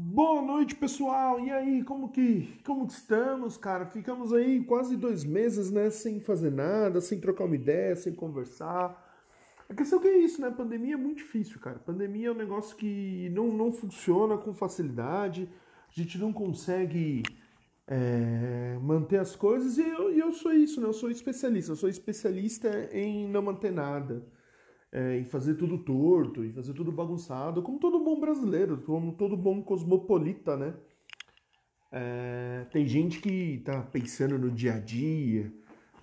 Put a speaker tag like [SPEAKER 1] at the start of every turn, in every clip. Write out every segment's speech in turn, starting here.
[SPEAKER 1] Boa noite, pessoal. E aí, como que, como que estamos, cara? Ficamos aí quase dois meses, né, sem fazer nada, sem trocar uma ideia, sem conversar. A questão é que é isso, né? Pandemia é muito difícil, cara. Pandemia é um negócio que não, não funciona com facilidade. A gente não consegue é, manter as coisas e eu, eu sou isso, né? Eu sou especialista. Eu sou especialista em não manter nada é, em fazer tudo torto, em fazer tudo bagunçado, como todo bom brasileiro, como todo bom cosmopolita, né? É, tem gente que tá pensando no dia a dia,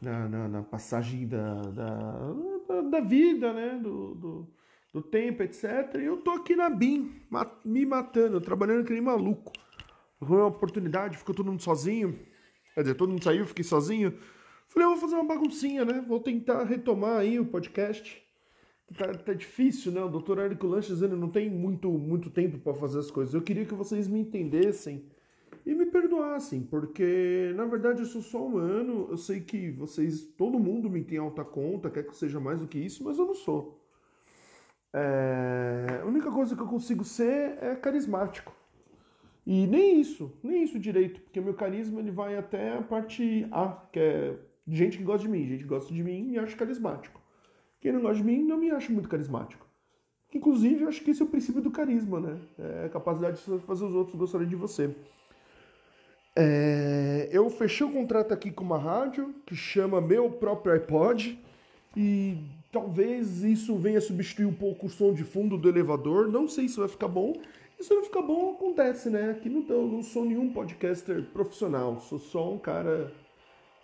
[SPEAKER 1] na, na, na passagem da, da, da, vida, né? Do, do, do, tempo, etc. E eu tô aqui na BIM, me matando, trabalhando que nem maluco. Foi uma oportunidade, ficou todo mundo sozinho. Quer dizer, todo mundo saiu, fiquei sozinho. Falei, eu vou fazer uma baguncinha, né? Vou tentar retomar aí o podcast tá, tá difícil, né? O doutor Érico Lanches ele não tem muito, muito tempo para fazer as coisas. Eu queria que vocês me entendessem e me perdoassem, porque na verdade eu sou só humano. Eu sei que vocês, todo mundo me tem alta conta, quer que eu seja mais do que isso, mas eu não sou. É... A única coisa que eu consigo ser é carismático. E nem isso, nem isso direito, porque meu carisma ele vai até a parte A, que é gente que gosta de mim, gente que gosta de mim e acha carismático. Quem não gosta de mim não me acha muito carismático. Inclusive, eu acho que esse é o princípio do carisma, né? É a capacidade de fazer os outros gostarem de você. É... eu fechei o um contrato aqui com uma rádio que chama Meu Próprio iPod e talvez isso venha substituir um pouco o som de fundo do elevador. Não sei se vai ficar bom. Se não ficar bom, acontece, né? Aqui não, não sou nenhum podcaster profissional, sou só um cara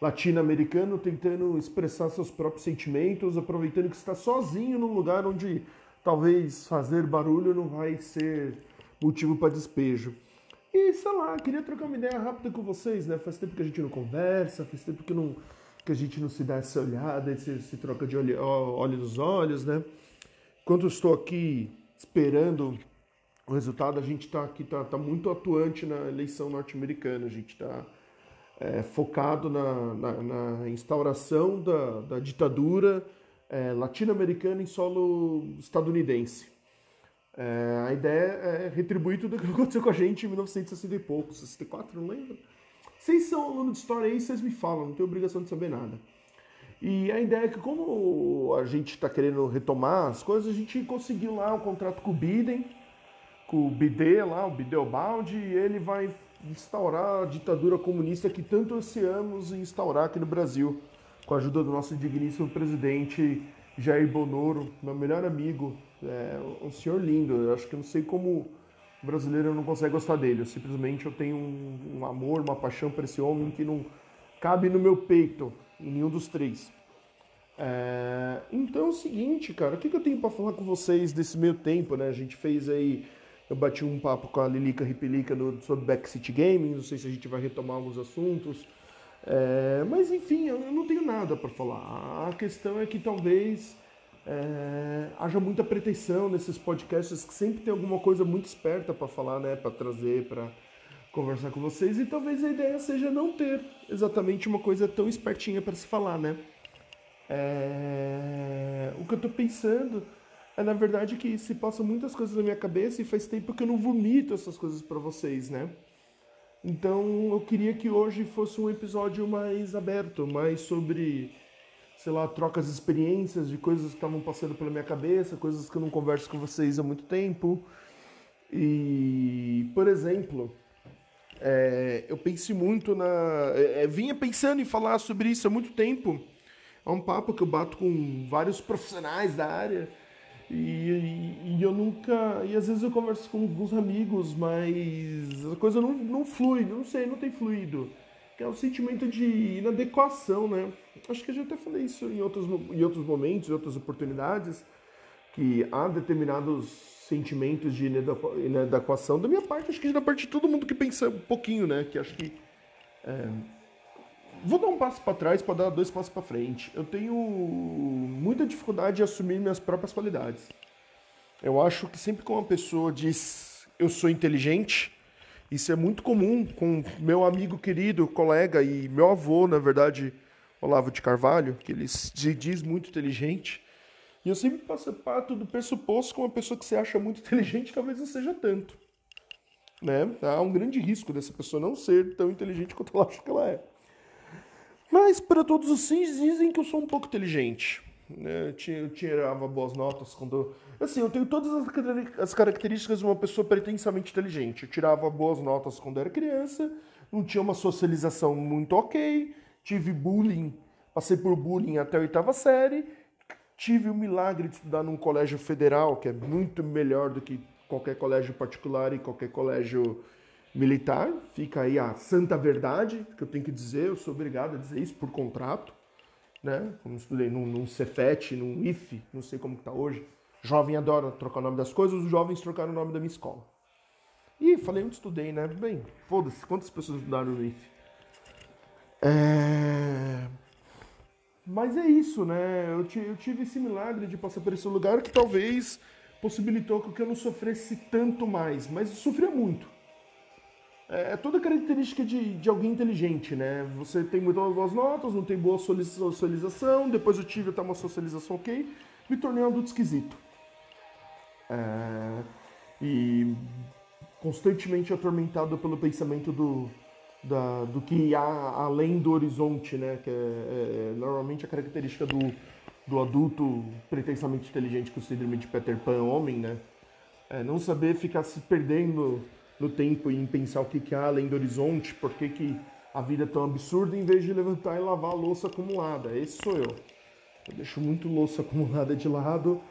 [SPEAKER 1] latino-americano tentando expressar seus próprios sentimentos, aproveitando que está sozinho num lugar onde talvez fazer barulho não vai ser motivo para despejo. E sei lá, queria trocar uma ideia rápida com vocês, né? Faz tempo que a gente não conversa, faz tempo que, não, que a gente não se dá essa olhada, esse, se troca de olho, olho nos olhos, né? Enquanto estou aqui esperando o resultado, a gente está aqui, tá, tá muito atuante na eleição norte-americana, a gente está é, focado na, na, na, instauração da, da ditadura é, latino-americana em solo estadunidense. É, a ideia é retribuir tudo o que aconteceu com a gente em 1960 e pouco, 64, não lembro. Vocês são aluno de história aí, vocês me falam, não tenho obrigação de saber nada. E a ideia é que como a gente está querendo retomar as coisas, a gente conseguiu lá um contrato com o Biden, com o BD lá, o Bideobaldi, e ele vai instaurar a ditadura comunista que tanto ansiamos instaurar aqui no Brasil, com a ajuda do nosso digníssimo presidente Jair Bonoro, meu melhor amigo, é um senhor lindo. Eu acho que não sei como o brasileiro não consegue gostar dele. Eu simplesmente eu tenho um, um amor, uma paixão por esse homem que não cabe no meu peito, em nenhum dos três. É, então é o seguinte, cara, o que, que eu tenho para falar com vocês desse meio tempo, né? A gente fez aí eu bati um papo com a Lilica Ripelica no, sobre Backseat Gaming, não sei se a gente vai retomar alguns assuntos. É, mas enfim, eu não tenho nada para falar. A questão é que talvez é, haja muita pretensão nesses podcasts que sempre tem alguma coisa muito esperta para falar, né, para trazer, para conversar com vocês. E talvez a ideia seja não ter exatamente uma coisa tão espertinha para se falar, né? É, o que eu estou pensando é na verdade que se passam muitas coisas na minha cabeça e faz tempo que eu não vomito essas coisas para vocês, né? Então eu queria que hoje fosse um episódio mais aberto, mais sobre, sei lá, trocas de experiências, de coisas que estavam passando pela minha cabeça, coisas que eu não converso com vocês há muito tempo. E, por exemplo, é, eu pensei muito na. É, é vinha pensando em falar sobre isso há muito tempo. É um papo que eu bato com vários profissionais da área e, e, e, eu nunca. E às vezes eu converso com alguns amigos, mas a coisa não, não flui, não sei, não tem fluido. Que é o sentimento de inadequação, né? Acho que eu já até falei isso em outros, em outros momentos, em outras oportunidades, que há determinados sentimentos de inadequação. Da minha parte, acho que da parte de todo mundo que pensa um pouquinho, né? Que acho que. É, Vou dar um passo para trás para dar dois passos para frente. Eu tenho muita dificuldade de assumir minhas próprias qualidades. Eu acho que sempre que uma pessoa diz eu sou inteligente, isso é muito comum com meu amigo querido, colega e meu avô, na verdade, Olavo de Carvalho, que ele se diz muito inteligente. E eu sempre passo pato do pressuposto que uma pessoa que se acha muito inteligente talvez não seja tanto. Né? Há um grande risco dessa pessoa não ser tão inteligente quanto ela acha que ela é. Mas, para todos os fins, dizem que eu sou um pouco inteligente. Né? Eu tirava boas notas quando. Assim, eu tenho todas as características de uma pessoa pretensamente inteligente. Eu tirava boas notas quando era criança, não tinha uma socialização muito ok, tive bullying, passei por bullying até a oitava série, tive o milagre de estudar num colégio federal, que é muito melhor do que qualquer colégio particular e qualquer colégio militar. Fica aí a santa verdade, que eu tenho que dizer, eu sou obrigado a dizer isso por contrato né? Como estudei num, num Cefet, num IF, não sei como que tá hoje. Jovem adora trocar o nome das coisas, os jovens trocaram o nome da minha escola. E falei onde estudei, né? Bem, foda-se, quantas pessoas estudaram no IF? É... Mas é isso, né? Eu, eu tive esse milagre de passar por esse lugar que talvez possibilitou que eu não sofresse tanto mais, mas eu sofria muito. É, é toda característica de, de alguém inteligente, né? Você tem muitas boas notas, não tem boa socialização, depois eu tive até uma socialização ok, me tornei um adulto esquisito. É, e constantemente atormentado pelo pensamento do, da, do que há além do horizonte, né? Que é, é, é normalmente a característica do, do adulto pretensamente inteligente com o síndrome de Peter Pan homem, né? É não saber ficar se perdendo no tempo e em pensar o que, que há além do horizonte, por que, que a vida é tão absurda, em vez de levantar e lavar a louça acumulada. Esse sou eu. Eu deixo muito louça acumulada de lado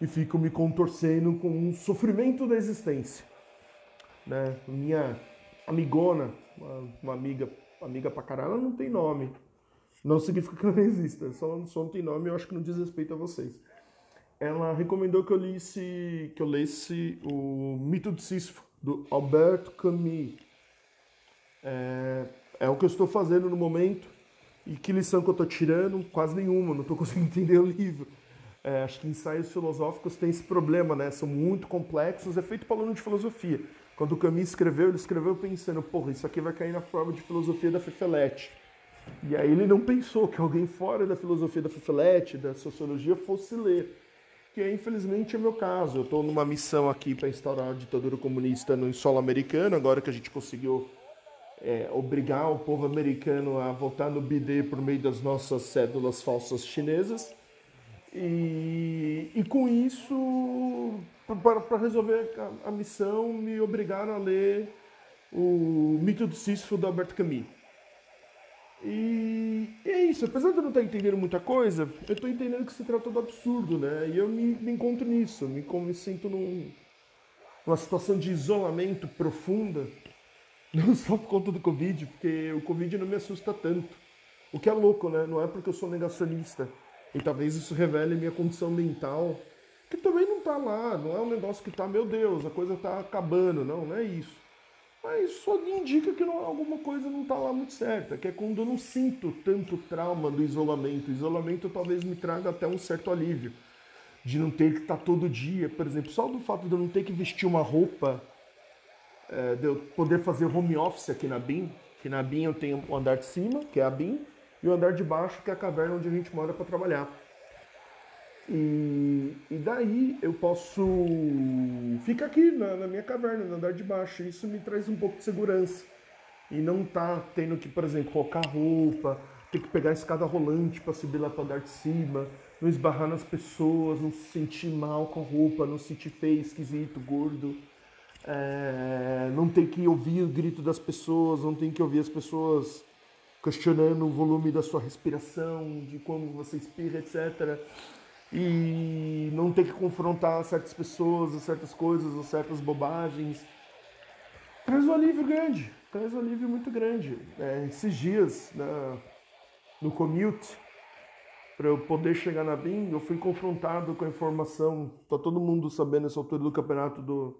[SPEAKER 1] e fico me contorcendo com um sofrimento da existência. Né? Minha amigona, uma, uma amiga, amiga pra caralho, ela não tem nome. Não significa que ela não exista, só, só não tem nome eu acho que não diz respeito a vocês. Ela recomendou que eu lesse, que eu lesse o Mito de Sísifo, do Alberto Camus. É, é o que eu estou fazendo no momento. E que lição que eu estou tirando? Quase nenhuma, não estou conseguindo entender o livro. É, acho que ensaios filosóficos têm esse problema, né? São muito complexos, é feito para aluno de filosofia. Quando o Camus escreveu, ele escreveu pensando, porra, isso aqui vai cair na prova de filosofia da Fefelete. E aí ele não pensou que alguém fora da filosofia da Fefelete, da sociologia, fosse ler que infelizmente é meu caso. Eu estou numa missão aqui para instaurar a ditadura comunista no solo americano, agora que a gente conseguiu é, obrigar o povo americano a votar no BD por meio das nossas cédulas falsas chinesas. E, e com isso, para resolver a, a, missão, me obrigaram a ler o Mito do Sísifo do Albert Camus. E é isso, apesar de eu não estar entendendo muita coisa, eu estou entendendo que se trata do absurdo, né? E eu me, me encontro nisso, me, me sinto num, numa situação de isolamento profunda, não só por conta do Covid, porque o Covid não me assusta tanto. O que é louco, né? Não é porque eu sou negacionista. E talvez isso revele minha condição mental, que também não está lá, não é um negócio que está, meu Deus, a coisa está acabando, não, não é isso. Mas só indica que não, alguma coisa não está lá muito certa, que é quando eu não sinto tanto trauma do isolamento. O isolamento talvez me traga até um certo alívio. De não ter que estar tá todo dia, por exemplo, só do fato de eu não ter que vestir uma roupa, é, de eu poder fazer home office aqui na BIM, que na BIM eu tenho o andar de cima, que é a BIM, e o andar de baixo, que é a caverna onde a gente mora para trabalhar. E, e daí eu posso ficar aqui na, na, minha caverna, no andar de baixo. Isso me traz um pouco de segurança. E não tá tendo que, por exemplo, colocar roupa, ter que pegar a escada rolante para subir lá para andar de cima, não esbarrar nas pessoas, não se sentir mal com a roupa, não se sentir feio, esquisito, gordo. É, não ter que ouvir o grito das pessoas, não ter que ouvir as pessoas questionando o volume da sua respiração, de como você espirra, etc e não ter que confrontar certas pessoas, ou certas coisas, ou certas bobagens. Traz um alívio grande, traz um alívio muito grande. É, esses dias, na, no commute, para eu poder chegar na BIM, eu fui confrontado com a informação, tá todo mundo sabendo essa altura do campeonato do,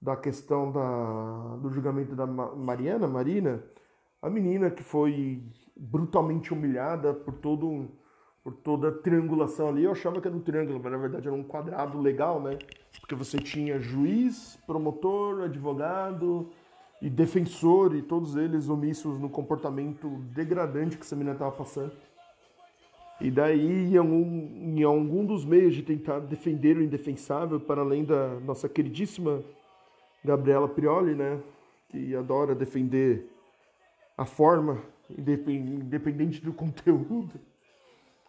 [SPEAKER 1] da questão da, do julgamento da Mariana, Marina, a menina que foi brutalmente humilhada por todo um por toda a triangulação ali. Eu achava que era um triângulo, mas na verdade era um quadrado legal, né? Porque você tinha juiz, promotor, advogado e defensor, e todos eles omissos no comportamento degradante que essa menina estava passando. E daí, em algum, em algum dos meios de tentar defender o indefensável, para além da nossa queridíssima Gabriela Prioli, né? Que adora defender a forma, independente do conteúdo.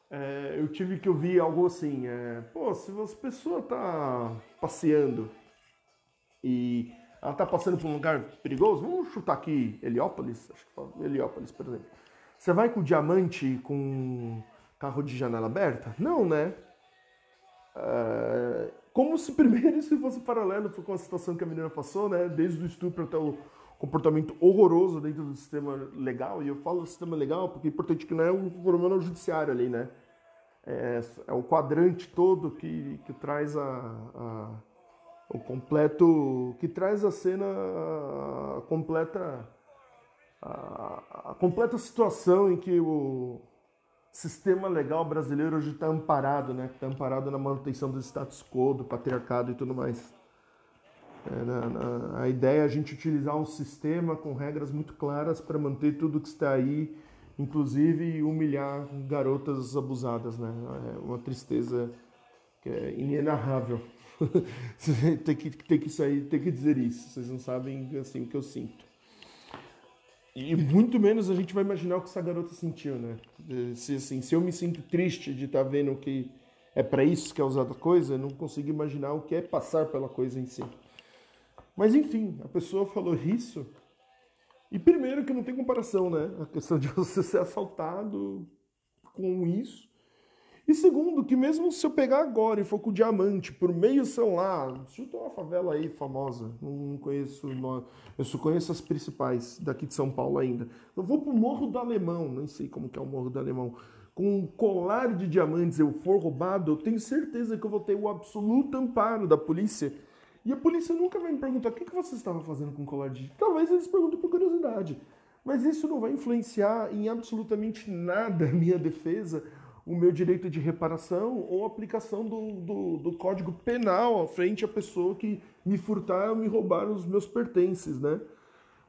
[SPEAKER 1] É, eu tive que ouvir algo assim, é, pô, se a pessoa tá passeando e ela tá passando por um lugar perigoso, vamos chutar aqui Heliópolis, acho que Heliópolis, por exemplo. Você vai com diamante com carro de janela aberta? Não, né? É, como se primeiro isso fosse paralelo com a situação que a menina passou, né? Desde o estupro até o comportamento horroroso dentro do sistema legal. E eu falo sistema legal porque é importante que não é o problema judiciário ali, né? É, é o quadrante todo que, que traz a, a, o completo, que traz a cena a completa a, a completa situação em que o sistema legal brasileiro hoje está amparado, né? Está amparado na manutenção do status quo, do patriarcado e tudo mais. É, na, na, a ideia é a gente utilizar um sistema com regras muito claras para manter tudo que está aí, inclusive humilhar garotas abusadas, né? É uma tristeza que é inenarrável. tem que tem que sair, tem que dizer isso. Vocês não sabem assim o que eu sinto. E muito menos a gente vai imaginar o que essa garota sentiu, né? Se, assim, se eu me sinto triste de estar tá vendo que é para isso que é usada a coisa, eu não consigo imaginar o que é passar pela coisa em si. Mas enfim, a pessoa falou isso. E primeiro que não tem comparação, né? A questão de você ser assaltado com isso e segundo, que mesmo se eu pegar agora e for com diamante por meio celular, chuta uma favela aí famosa, não conheço, eu só conheço as principais daqui de São Paulo ainda. Eu vou pro Morro do Alemão, não sei como que é o Morro do Alemão, com um colar de diamantes eu for roubado, eu tenho certeza que eu vou ter o absoluto amparo da polícia. E a polícia nunca vai me perguntar o que, que você estava fazendo com o colar de... Talvez eles perguntem por curiosidade. Mas isso não vai influenciar em absolutamente nada a minha defesa o meu direito de reparação ou aplicação do, do, do, Código Penal frente à pessoa que me furtar me roubar os meus pertences, né?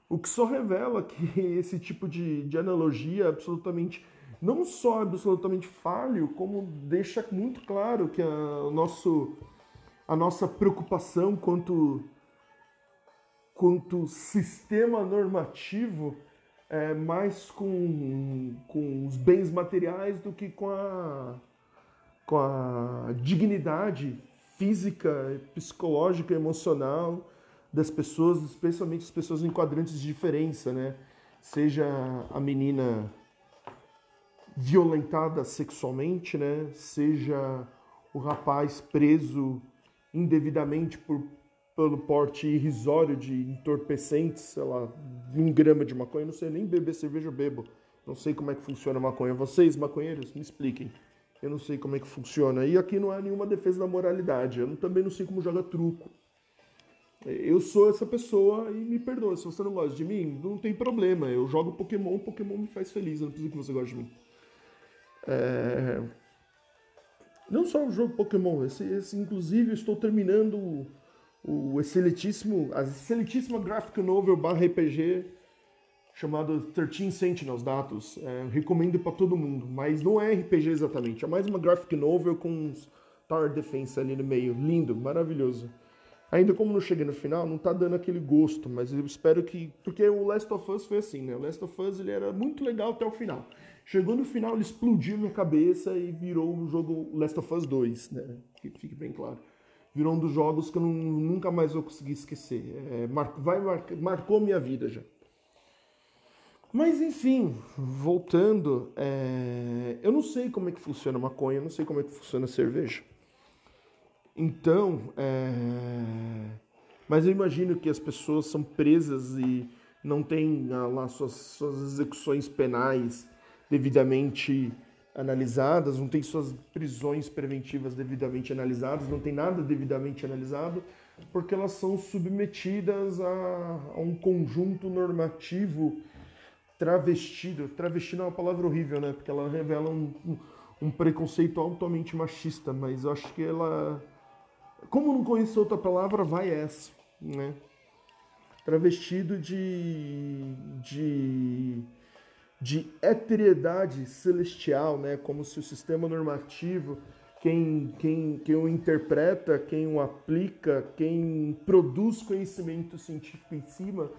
[SPEAKER 1] O que só revela que esse tipo de, de analogia é absolutamente, não só absolutamente falho, como deixa muito claro que a, o nosso, a nossa preocupação quanto, quanto sistema normativo é, mais com, com os bens materiais do que com a, com a dignidade física, psicológica, emocional das pessoas, especialmente as pessoas em quadrantes de diferença, né? Seja a menina violentada sexualmente, né? Seja o rapaz preso indevidamente por pelo porte irrisório de entorpecentes, sei lá, um grama de maconha, não sei nem beber cerveja eu bebo. Não sei como é que funciona a maconha. Vocês, maconheiros, me expliquem. Eu não sei como é que funciona. E aqui não há nenhuma defesa da moralidade. Eu também não sei como joga truco. Eu sou essa pessoa e me perdoa. Se você não gosta de mim, não tem problema. Eu jogo Pokémon, Pokémon me faz feliz. Eu não preciso que você goste de mim. É... Não só o jogo Pokémon, esse, esse inclusive estou terminando o excelentíssimo, a excelentíssima graphic novel barra RPG chamado 13 Sentinels Datos. É, recomendo para todo mundo, mas não é RPG exatamente, é mais uma graphic novel com uns Tower Defense ali no meio. Lindo, maravilhoso. Ainda como não cheguei no final, não tá dando aquele gosto, mas eu espero que. Porque o Last of Us foi assim, né? O Last of Us ele era muito legal até o final. Chegou no final, ele explodiu minha cabeça e virou o jogo Last of Us 2, né? Que fique bem claro virou um dos jogos que eu não, nunca mais vou conseguir esquecer. É, mar, vai, mar, marcou minha vida já. Mas enfim, voltando, é, eu não sei como é que funciona maconha, eu não sei como é que funciona cerveja. Então, é, mas eu imagino que as pessoas são presas e não têm ah, lá suas, suas execuções penais devidamente analisadas, não tem suas prisões preventivas devidamente analisadas, não tem nada devidamente analisado, porque elas são submetidas a, a um conjunto normativo travestido. Travestido é uma palavra horrível, né? Porque ela revela um, um, preconceito altamente machista, mas eu acho que ela. Como não conheço outra palavra, vai essa, né? Travestido de. de de eteriedade celestial, né? como se o sistema normativo, quem, quem, quem o interpreta, quem o aplica, quem produz conhecimento científico em cima,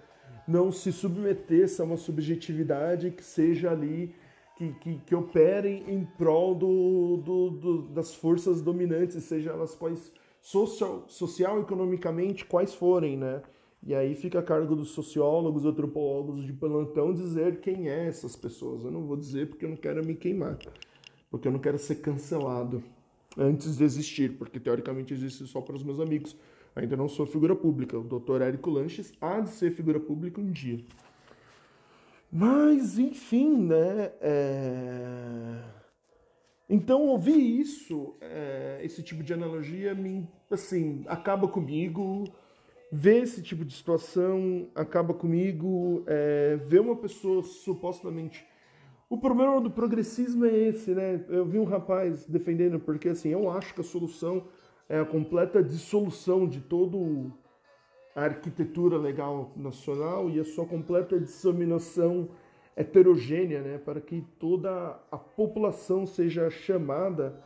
[SPEAKER 1] não se submetesse a uma subjetividade que seja ali, que, que, que opere em prol do, do, do, das forças dominantes, seja elas quais social, social, economicamente, quais forem, né? E aí fica a cargo dos sociólogos, antropólogos de plantão dizer quem é essas pessoas. Eu não vou dizer porque eu não quero me queimar, porque eu não quero ser cancelado antes de existir, porque teoricamente existe só para os meus amigos. Ainda não sou figura pública. O doutor Érico Lanches há de ser figura pública um dia. Mas, enfim, né? É... Então, ouvir isso, é... esse tipo de analogia, me, assim, acaba comigo. Ver esse tipo de situação acaba comigo. É... Ver uma pessoa supostamente o problema do progressismo é esse, né? Eu vi um rapaz defendendo, porque assim, eu acho que a solução é a completa dissolução de toda a arquitetura legal nacional e a sua completa disseminação heterogênea, né? Para que toda a população seja chamada,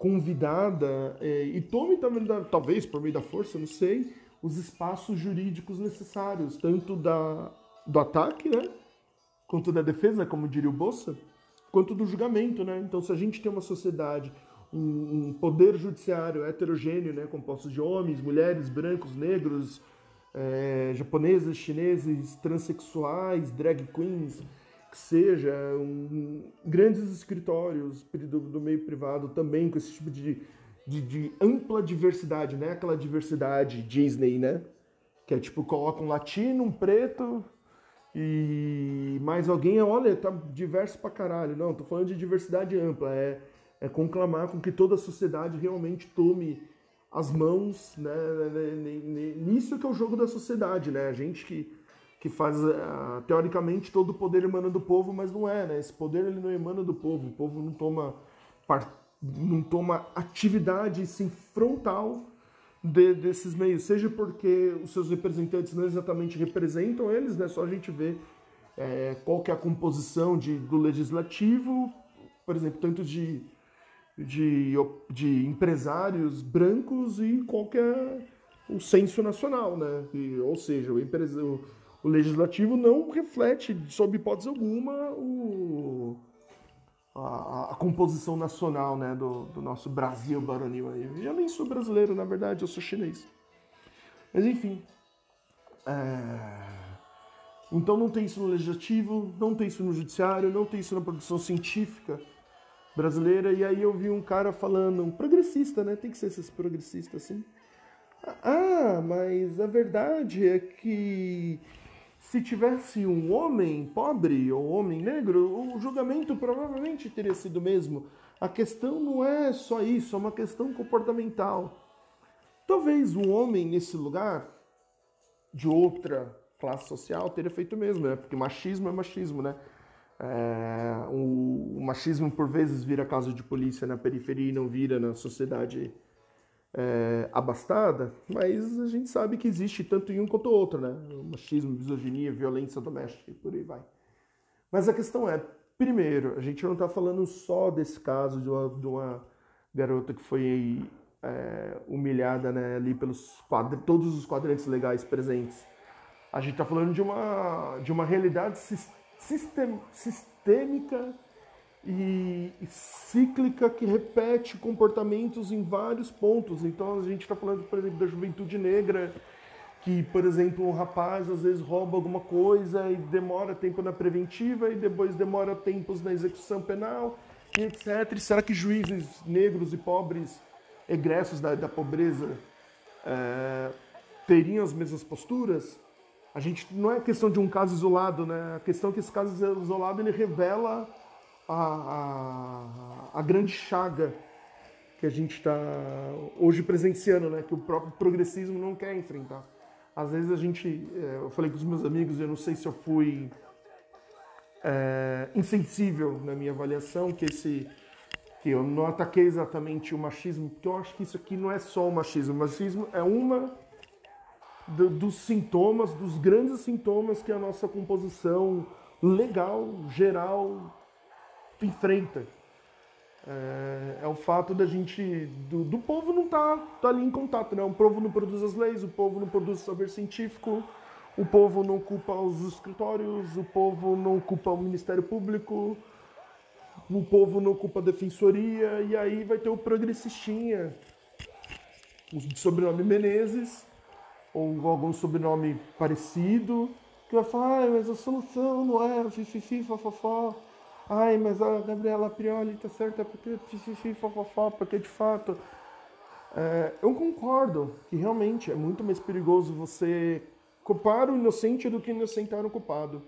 [SPEAKER 1] convidada é, e tome também, talvez por meio da força, não sei, os espaços jurídicos necessários, tanto da, do ataque, né? quanto da defesa, como diria o Bolsa, quanto do julgamento, né? Então, se a gente tem uma sociedade, um, um poder judiciário heterogêneo, né, composto de homens, mulheres, brancos, negros, é, japoneses, chineses, transexuais, drag queens, que seja, um, grandes escritórios do, do, meio privado também com esse tipo de, de, de ampla diversidade, né? Aquela diversidade Disney, né? Que é tipo, coloca um latino, um preto, e mais alguém, olha, tá diverso pra caralho. Não, tô falando de diversidade ampla. É, é conclamar com que toda a sociedade realmente tome as mãos né, nisso que é o jogo da sociedade, né? A gente que, que faz, uh, teoricamente, todo o poder emana do povo, mas não é, né? Esse poder ele não emana do povo. O povo não toma, não toma atividade, sim, frontal de, desses meios, seja porque os seus representantes não exatamente representam eles, né? Só a gente vê é, qual que é a composição de, do legislativo, por exemplo, tanto de, de, de empresários brancos e qual que é o censo nacional, né? E, ou seja, o, empresa, o, o legislativo não reflete, sob hipótese alguma, o a, a, composição nacional né, do, do nosso Brasil baronil. Eu nem sou brasileiro, na verdade, eu sou chinês. Mas enfim. É... Então não tem isso no legislativo, não tem isso no judiciário, não tem isso na produção científica brasileira. E aí eu vi um cara falando, um progressista, né? Tem que ser esses progressistas assim. Ah, mas a verdade é que se tivesse um homem pobre ou homem negro, o julgamento provavelmente teria sido o mesmo. A questão não é só isso, é uma questão comportamental. Talvez um homem nesse lugar, de outra classe social, teria feito o mesmo, né? Porque machismo é machismo, né? É, o, o machismo por vezes vira caso de polícia na periferia e não vira na sociedade é, abastada, mas a gente sabe que existe tanto em um quanto outro, né? Machismo, misoginia, violência doméstica e por aí vai. Mas a questão é, primeiro, a gente não está falando só desse caso de uma, de uma garota que foi é, humilhada né, ali pelos quadr todos os quadrantes legais presentes. A gente está falando de uma, de uma realidade sistem sistêmica e, cíclica que repete comportamentos em vários pontos. Então a gente está falando, por exemplo, da juventude negra, que, por exemplo, um rapaz às vezes rouba alguma coisa e demora tempo na preventiva e depois demora tempos na execução penal e etc. E será que juízes negros e pobres, egressos da, da pobreza, é, teriam as mesmas posturas? A gente não é questão de um caso isolado, né? A questão é que esse caso isolado ele revela a, a, a grande chaga que a gente está hoje presenciando, né? Que o próprio progressismo não quer enfrentar. Às vezes a gente, é, eu falei com os meus amigos, eu não sei se eu fui é, insensível na minha avaliação, que esse que eu não ataquei exatamente o machismo, porque eu acho que isso aqui não é só o machismo. O machismo é uma do, dos sintomas, dos grandes sintomas que a nossa composição legal, geral, enfrenta. É, é o fato da gente, do, do povo não estar tá, tá ali em contato, né? O povo não produz as leis, o povo não produz o saber científico, o povo não ocupa os escritórios, o povo não ocupa o Ministério Público, o povo não ocupa a defensoria, e aí vai ter o progressistinha, o sobrenome Menezes, ou algum sobrenome parecido, que vai falar, ah, mas a solução não é fififi, fofofó. Ai, mas a Gabriela Prioli tá certa porque fofofó, porque de fato... É, eu concordo que realmente é muito mais perigoso você culpar o inocente do que inocentar o culpado.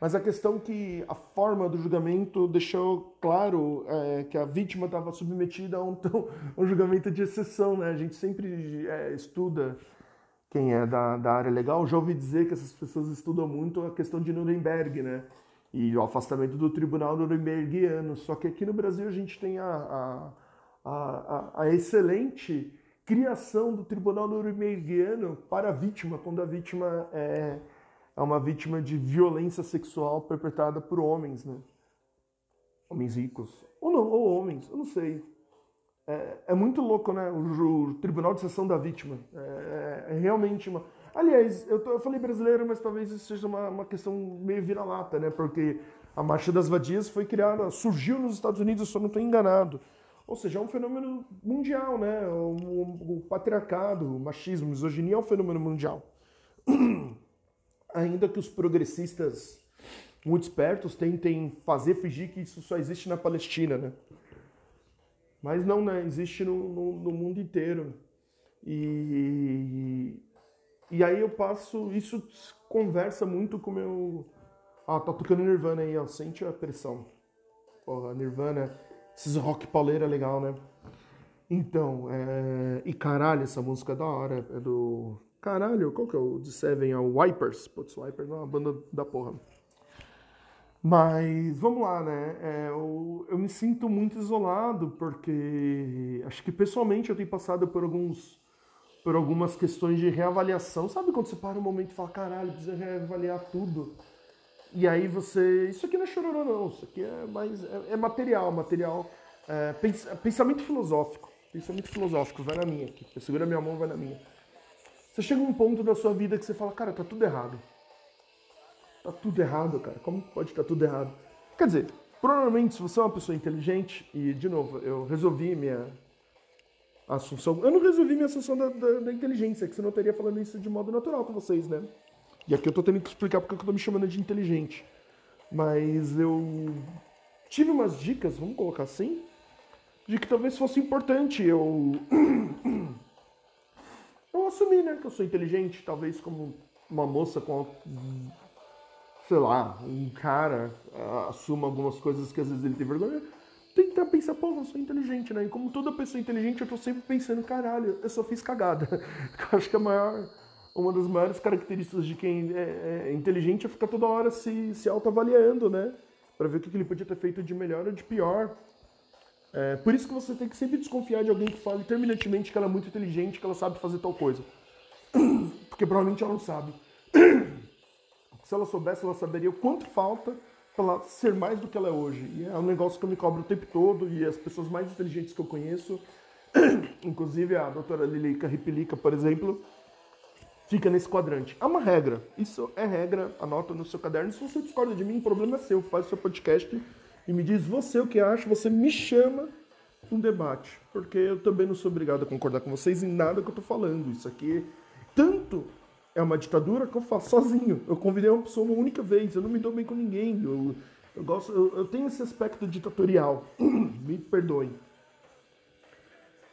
[SPEAKER 1] Mas a questão que a forma do julgamento deixou claro é, que a vítima estava submetida a um, um, julgamento de exceção, né? A gente sempre é, estuda, quem é da, da área legal, já ouvi dizer que essas pessoas estudam muito a questão de Nuremberg, né? E o afastamento do tribunal nurembergiano. Só que aqui no Brasil a gente tem a, a, a, a excelente criação do tribunal nurembergiano para a vítima, quando a vítima é é uma vítima de violência sexual perpetrada por homens, né? Homens ricos. Ou não, ou homens, eu não sei. É, é muito louco, né? O, o, Tribunal de Sessão da Vítima. É, é realmente uma. Aliás, eu, tô, eu, falei brasileiro, mas talvez isso seja uma, uma questão meio vira-lata, né? Porque a Marcha das Vadias foi criada, surgiu nos Estados Unidos, eu só não estou enganado. Ou seja, é um fenômeno mundial, né? O, o, o patriarcado, o machismo, misoginia é um fenômeno mundial. ainda que os progressistas muito espertos tentem fazer fingir que isso só existe na Palestina, né? Mas não, né? Existe no, no, no mundo inteiro. E, e aí eu passo, isso conversa muito com o meu... Ah, tá tocando Nirvana aí, ó, sente a pressão. Porra, Nirvana, esses rock pauleira legal, né? Então, é... e caralho, essa música é da hora, é do Caralho, qual que é o de Seven? É o Wipers. Putz, Wipers é uma banda da porra. Mas vamos lá, né? É, eu, eu, me sinto muito isolado porque acho que pessoalmente eu tenho passado por alguns por algumas questões de reavaliação. Sabe quando você para um momento e fala, caralho, precisa reavaliar tudo? E aí você. Isso aqui não é chororô, não. Isso aqui é mais. É, é material, material. É, pensamento filosófico. Pensamento filosófico, vai na minha aqui. Segura minha mão, vai na minha. Você chega um ponto da sua vida que você fala, cara, tá tudo errado. Tá tudo errado, cara. Como pode estar tá tudo errado? Quer dizer, provavelmente se você é uma pessoa inteligente, e de novo, eu resolvi minha assunção. Eu não resolvi minha assunção da, da, da inteligência, que você não estaria falando isso de modo natural com vocês, né? E aqui eu tô tendo que explicar porque eu tô me chamando de inteligente. Mas eu tive umas dicas, vamos colocar assim, de que talvez fosse importante eu eu assumi, né, que eu sou inteligente, talvez como uma moça com, sei lá, um cara uh, assuma algumas coisas que às vezes ele tem vergonha. Tentar pensar, pô, eu sou inteligente, né? E como toda pessoa inteligente, eu tô sempre pensando, caralho, eu só fiz cagada. Eu acho que a maior, uma das maiores características de quem é, é inteligente é ficar toda hora se, se autoavaliando, né? Pra ver o que ele podia ter feito de melhor ou de pior. É, por isso que você tem que sempre desconfiar de alguém que fale terminantemente que ela é muito inteligente, que ela sabe fazer tal coisa. Porque provavelmente ela não sabe. Se ela soubesse, ela saberia o quanto falta para ela ser mais do que ela é hoje. E é um negócio que eu me cobro o tempo todo e as pessoas mais inteligentes que eu conheço, inclusive a doutora Lilica Ripilica, por exemplo, fica nesse quadrante. Há uma regra. Isso é regra, anota no seu caderno. Se você discorda de mim, o problema é seu. Faz o seu podcast e me diz você o que acha, você me chama um debate, porque eu também não sou obrigado a concordar com vocês em nada que eu tô falando. Isso aqui tanto é uma ditadura que eu faço sozinho. Eu convidei uma pessoa uma única vez, eu não me dou bem com ninguém. Eu, eu gosto, eu, eu tenho esse aspecto ditatorial. me perdoem.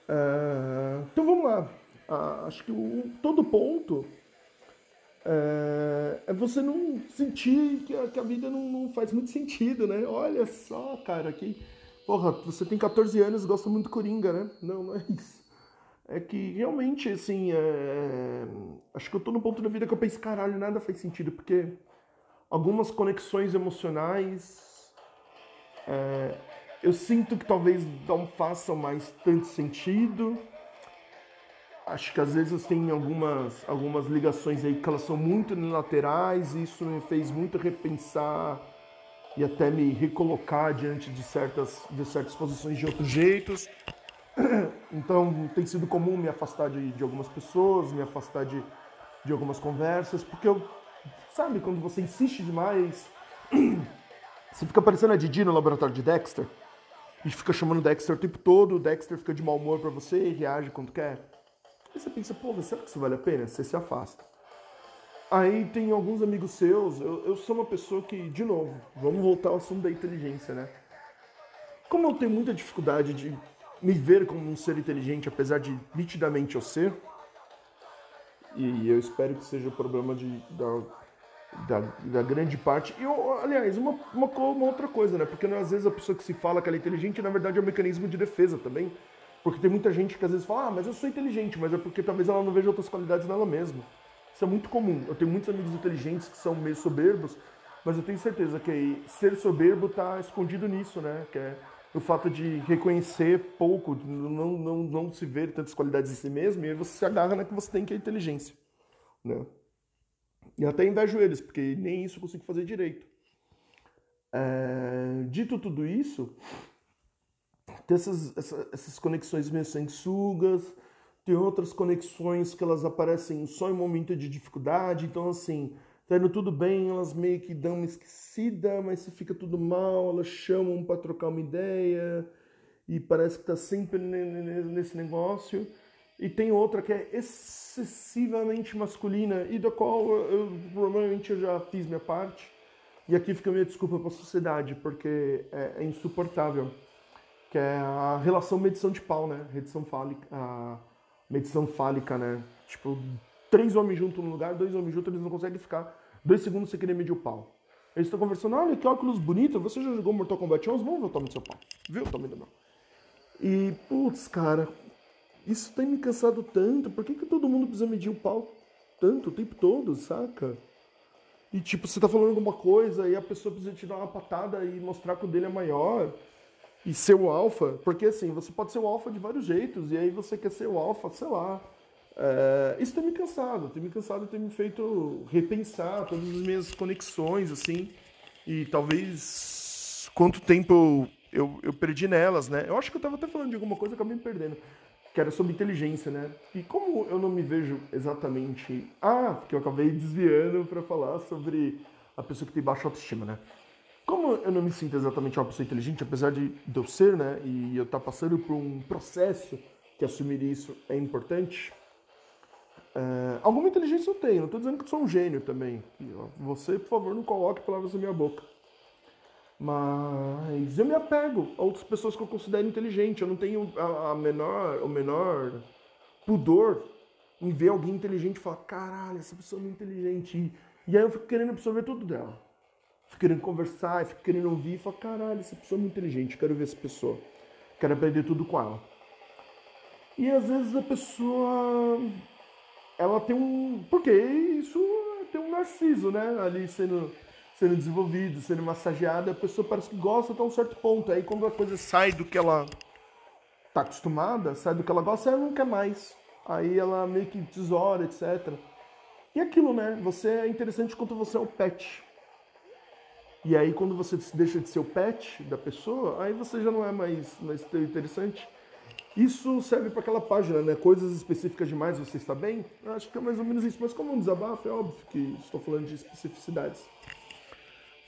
[SPEAKER 1] Uh, então vamos lá. Uh, acho que o, todo ponto é, é você não sentir que a, que a vida não, não, faz muito sentido, né? Olha só, cara, que. Porra, você tem 14 anos e gosta muito do Coringa, né? Não, não é isso. É que realmente, assim, é... acho que eu tô no ponto da vida que eu penso, caralho, nada faz sentido, porque algumas conexões emocionais é... eu sinto que talvez não façam mais tanto sentido acho que às vezes tem algumas, algumas ligações aí que elas são muito unilaterais e isso me fez muito repensar e até me recolocar diante de certas, de certas posições de outros jeitos. Então tem sido comum me afastar de, de algumas pessoas, me afastar de, de algumas conversas, porque eu, sabe, quando você insiste demais, você fica parecendo a Didi no laboratório de Dexter, e fica chamando Dexter o tempo todo, o Dexter fica de mau humor pra você e reage quando quer. Aí você pensa, pô, será que isso vale a pena? Você se afasta. Aí tem alguns amigos seus, eu, eu sou uma pessoa que, de novo, vamos voltar ao assunto da inteligência, né? Como eu tenho muita dificuldade de me ver como um ser inteligente, apesar de nitidamente eu ser, e eu espero que seja o problema de, da, da, da, grande parte. E, aliás, uma, uma, uma, outra coisa, né? Porque às vezes a pessoa que se fala que ela é inteligente, na verdade é um mecanismo de defesa também. Porque tem muita gente que às vezes fala, ah, mas eu sou inteligente, mas é porque talvez ela não veja outras qualidades nela mesma. Isso é muito comum. Eu tenho muitos amigos inteligentes que são meio soberbos, mas eu tenho certeza que ser soberbo está escondido nisso, né? Que é o fato de reconhecer pouco, não, não, não se ver tantas qualidades em si mesmo, e aí você se agarra na que você tem, que é inteligência. Né? E até invejo eles, porque nem isso eu consigo fazer direito. É, dito tudo isso, tem essas, essas, essas conexões meio sanguessugas, tem outras conexões que elas aparecem só em momento de dificuldade, então assim, tá indo tudo bem, elas meio que dão uma esquecida, mas se fica tudo mal, elas chamam para trocar uma ideia e parece que tá sempre nesse negócio. E tem outra que é excessivamente masculina e da qual eu, provavelmente eu já fiz minha parte. E aqui fica minha desculpa para a sociedade, porque é, é, insuportável. Que é a relação medição de pau, né? Medição fálica, a medição fálica, né? Tipo, três homens juntos no lugar, dois homens juntos, eles não conseguem ficar dois segundos sem querer medir o pau. Eles estão conversando, olha que óculos bonito, você já jogou Mortal Kombat 11? Vamos ver o tamanho do seu pau. Viu o tamanho do meu? E, putz, cara, isso tem me cansado tanto. Por que, que todo mundo precisa medir o pau tanto, o tempo todo, saca? E, tipo, você tá falando alguma coisa e a pessoa precisa te dar uma patada e mostrar que o dele é maior e ser o alfa. Porque, assim, você pode ser o alfa de vários jeitos e aí você quer ser o alfa, sei lá é, isso tem me cansado, tem me cansado, tem me feito repensar todas as minhas conexões, assim, e talvez quanto tempo eu, eu, perdi nelas, né? Eu acho que eu estava até falando de alguma coisa, acabei me perdendo, que era sobre inteligência, né? E como eu não me vejo exatamente. Ah, que eu acabei desviando para falar sobre a pessoa que tem baixa autoestima, né? Como eu não me sinto exatamente uma pessoa inteligente, apesar de eu ser, né? E eu estar tá passando por um processo que assumir isso é importante é, alguma inteligência eu tenho, não estou dizendo que sou um gênio também. Você, por favor, não coloque palavras na minha boca. Mas eu me apego a outras pessoas que eu considero inteligente. Eu não tenho a, a menor, o menor pudor em ver alguém inteligente e falar: caralho, essa pessoa é muito inteligente. E, aí eu fico querendo absorver tudo dela. Fico querendo conversar, fico querendo ouvir e falo: caralho, essa pessoa é muito inteligente, quero ver essa pessoa. Quero aprender tudo com ela. E às vezes a pessoa ela tem um. Porque isso tem um narciso, né? Ali sendo, sendo desenvolvido, sendo massageado, a pessoa parece que gosta até um certo ponto. Aí quando a coisa sai do que ela tá acostumada, sai do que ela gosta, ela não quer mais. Aí ela meio que tesoura, etc. E aquilo, né? Você é interessante quando você é o pet. E aí quando você deixa de ser o pet da pessoa, aí você já não é mais, mais interessante. Isso serve para aquela página, né? Coisas específicas demais, você está bem? Eu acho que é mais ou menos isso. Mas como um desabafo, é óbvio que estou falando de especificidades.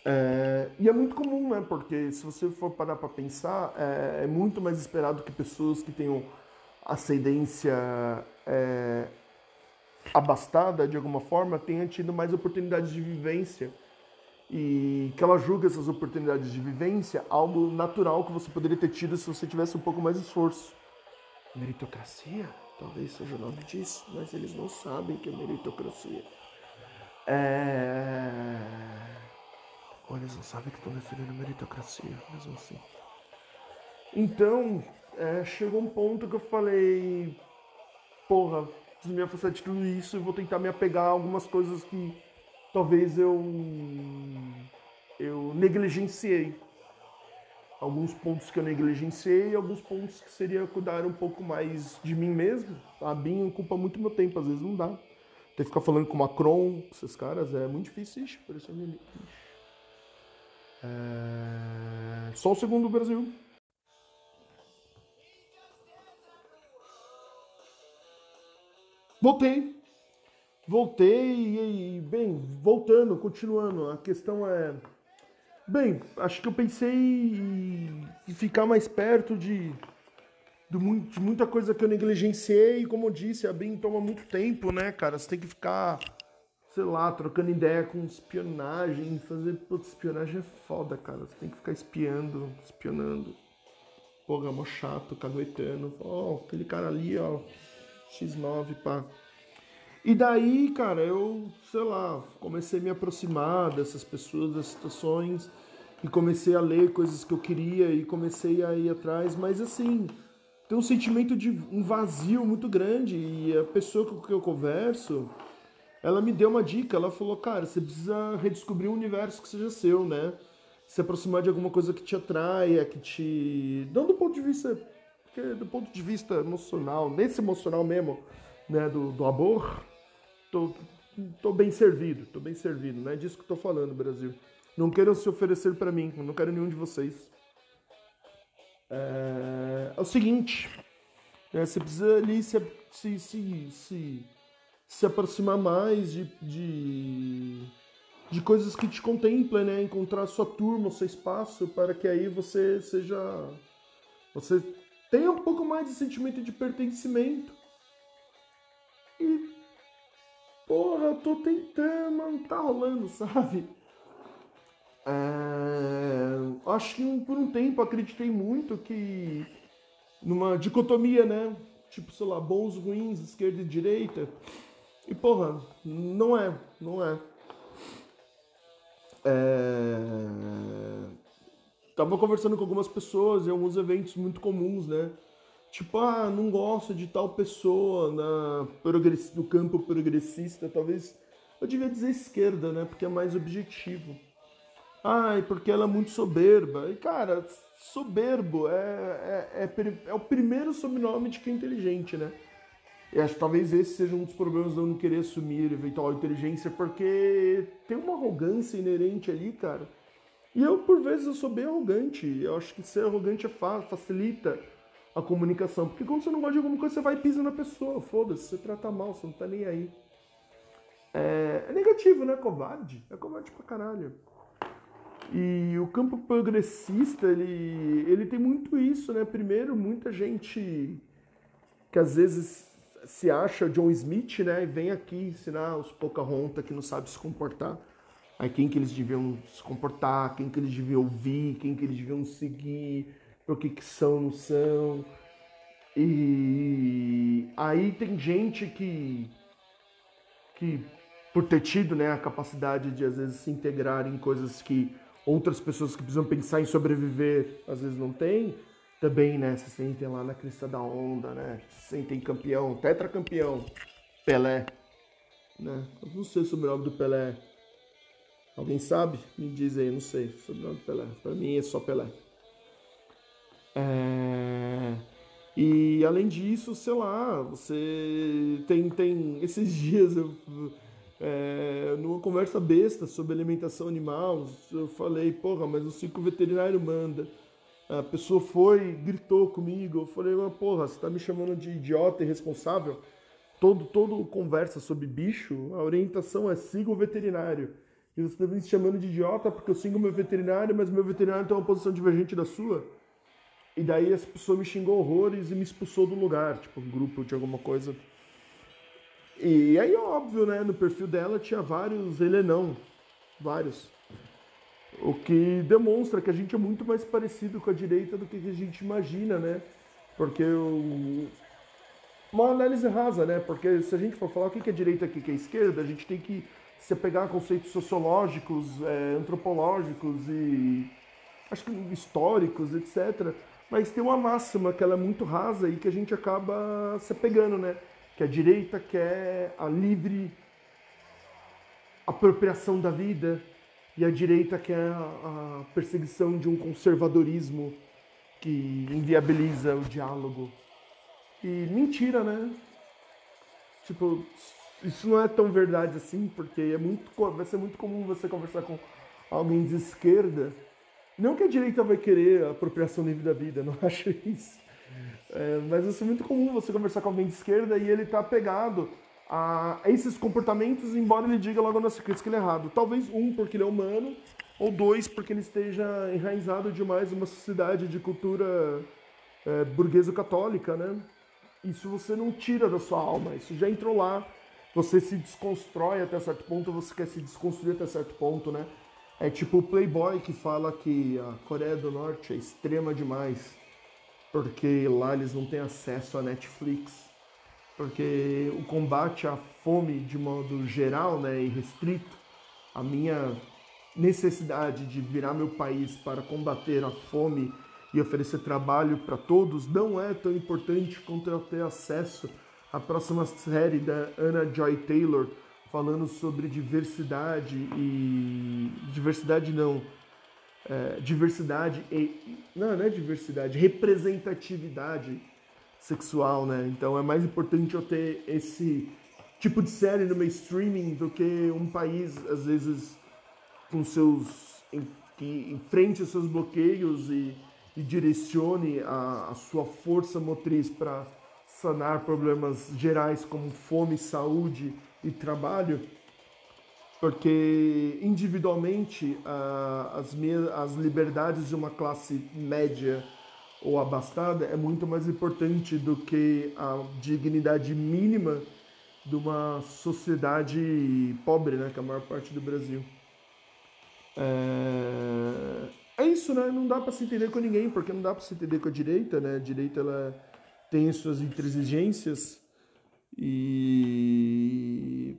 [SPEAKER 1] É, e é muito comum, né? Porque se você for parar para pensar, é, é, muito mais esperado que pessoas que tenham ascendência é, abastada, de alguma forma, tenham tido mais oportunidades de vivência. E que ela julga essas oportunidades de vivência algo natural que você poderia ter tido se você tivesse um pouco mais de esforço. Meritocracia? Talvez seja o nome disso, mas eles não sabem que é meritocracia. É... Olha, eles não sabem que estão referindo meritocracia, mesmo assim. Então, é, chegou um ponto que eu falei: porra, preciso me afastar de tudo isso e vou tentar me apegar a algumas coisas que talvez eu, eu negligenciei alguns pontos que eu negligenciei alguns pontos que seria cuidar um pouco mais de mim mesmo. A BIM ocupa muito meu tempo, às vezes não dá. Ter que ficar falando com o Macron, com esses caras, é muito difícil. Ixi, pareceu minha... É. Só o segundo do Brasil. Voltei. Voltei e, bem, voltando, continuando. A questão é. Bem, acho que eu pensei em ficar mais perto de, de, muita coisa que eu negligenciei. Como eu disse, a BIM toma muito tempo, né, cara? Você tem que ficar, sei lá, trocando ideia com espionagem. Fazer. Putz, espionagem é foda, cara. Você tem que ficar espiando, espionando. Porra, é mó chato, caguetando. Ó, oh, aquele cara ali, ó. X9, pá. E daí, cara, eu, sei lá, comecei a me aproximar dessas pessoas, das situações, e comecei a ler coisas que eu queria e comecei a ir atrás, mas assim, tem um sentimento de um vazio muito grande. E a pessoa com quem eu converso, ela me deu uma dica, ela falou, cara, você precisa redescobrir um universo que seja seu, né? Se aproximar de alguma coisa que te atraia, que te. Não do ponto de vista. Porque do ponto de vista emocional, nesse emocional mesmo, né, do, do amor, tô, tô bem servido, tô bem servido, não é disso que eu tô falando, Brasil. Não queiram se oferecer para mim, não quero nenhum de vocês. É, é o seguinte, é, você precisa ali se, se, se, se, se aproximar mais de, de, de coisas que te contemplem, né? Encontrar sua turma, seu espaço, para que aí você seja. Você tenha um pouco mais de sentimento de pertencimento. E porra, eu tô tentando, mas não tá rolando, sabe? É... Acho que por um tempo acreditei muito que numa dicotomia, né? Tipo, sei lá, bons, ruins, esquerda e direita. E porra, não é, não é. é... Tava conversando com algumas pessoas em alguns eventos muito comuns, né? Tipo, ah, não gosto de tal pessoa na no campo progressista, talvez eu devia dizer esquerda, né? Porque é mais objetivo. Ai, porque ela é muito soberba. E, cara, soberbo é, é, é, é o primeiro sobrenome de quem é inteligente, né? E acho que talvez esse seja um dos problemas de eu não querer assumir eventual inteligência, porque tem uma arrogância inerente ali, cara. E eu, por vezes, eu sou bem arrogante. Eu acho que ser arrogante é facilita a comunicação. Porque quando você não gosta de alguma coisa, você vai e pisa na pessoa. Foda-se, você trata mal, você não tá nem aí. É, é negativo, né? Covarde. É covarde pra caralho. E o campo progressista, ele, ele tem muito isso, né? Primeiro, muita gente que às vezes se acha John Smith, né? E vem aqui ensinar os Pocahontas que não sabem se comportar. Aí quem que eles deviam se comportar, quem que eles deviam ouvir, quem que eles deviam seguir, por que que são, não são. E aí tem gente que, que por ter tido né, a capacidade de às vezes se integrar em coisas que outras pessoas que precisam pensar em sobreviver às vezes não têm, também né, se sentem lá na crista da onda, né? Se sentem campeão, tetracampeão, Pelé. Né? Eu não sei sobre o nome do Pelé. Alguém sabe? Me diz aí, não sei sobre o nome do Pelé. Para mim é só Pelé. É... E além disso, sei lá, você tem, tem esses dias eu, é, numa conversa besta sobre alimentação animal, eu falei, porra, mas o ciclo veterinário manda. A pessoa foi, gritou comigo, eu falei, mas porra, você tá me chamando de idiota e irresponsável? Todo, todo conversa sobre bicho, a orientação é siga o veterinário. E você está me chamando de idiota porque eu sigo meu veterinário, mas meu veterinário tem uma posição divergente da sua. E daí essa pessoa me xingou horrores e me expulsou do lugar, tipo, grupo de alguma coisa. E aí, óbvio, né, no perfil dela tinha vários ele não, vários. O que demonstra que a gente é muito mais parecido com a direita do que a gente imagina, né? Porque o... uma análise rasa, né? Porque se a gente for falar o que é direita e o que é esquerda, a gente tem que se apegar a conceitos sociológicos, é, antropológicos e acho que históricos, etc. Mas tem uma máxima que ela é muito rasa e que a gente acaba se pegando, né? Que a direita quer a livre apropriação da vida e a direita quer a, perseguição de um conservadorismo que inviabiliza o diálogo. E mentira, né? Tipo, isso não é tão verdade assim, porque é muito, vai ser muito comum você conversar com alguém de esquerda Não que a direita vai querer a apropriação livre da vida, não acho isso. É, mas isso é muito comum você conversar com alguém de esquerda e ele tá apegado a esses comportamentos, embora ele diga logo na sequência que ele é errado. Talvez um, porque ele é humano, ou dois, porque ele esteja enraizado demais numa sociedade de cultura é, burguesa-católica, né? Isso você não tira da sua alma, isso já entrou lá. Você se desconstrói até certo ponto, você quer se desconstruir até certo ponto, né? É tipo o Playboy que fala que a Coreia do Norte é extrema demais, porque lá eles não têm acesso a Netflix. Porque o combate à fome de modo geral né, e restrito, a minha necessidade de virar meu país para combater a fome e oferecer trabalho para todos não é tão importante quanto eu ter acesso à próxima série da Anna Joy Taylor falando sobre diversidade e diversidade não é, diversidade e não, não é diversidade representatividade sexual, né? Então é mais importante eu ter esse tipo de série no meu streaming do que um país, às vezes, com seus. que enfrente os seus bloqueios e, e direcione a, a sua força motriz para sanar problemas gerais como fome, saúde e trabalho, porque individualmente as, minhas, as liberdades de uma classe média ou abastada é muito mais importante do que a dignidade mínima de uma sociedade pobre, né, que é a maior parte do Brasil. É, é isso, né? Não dá para se entender com ninguém, porque não dá para se entender com a direita, né? A direita ela tem suas intransigências e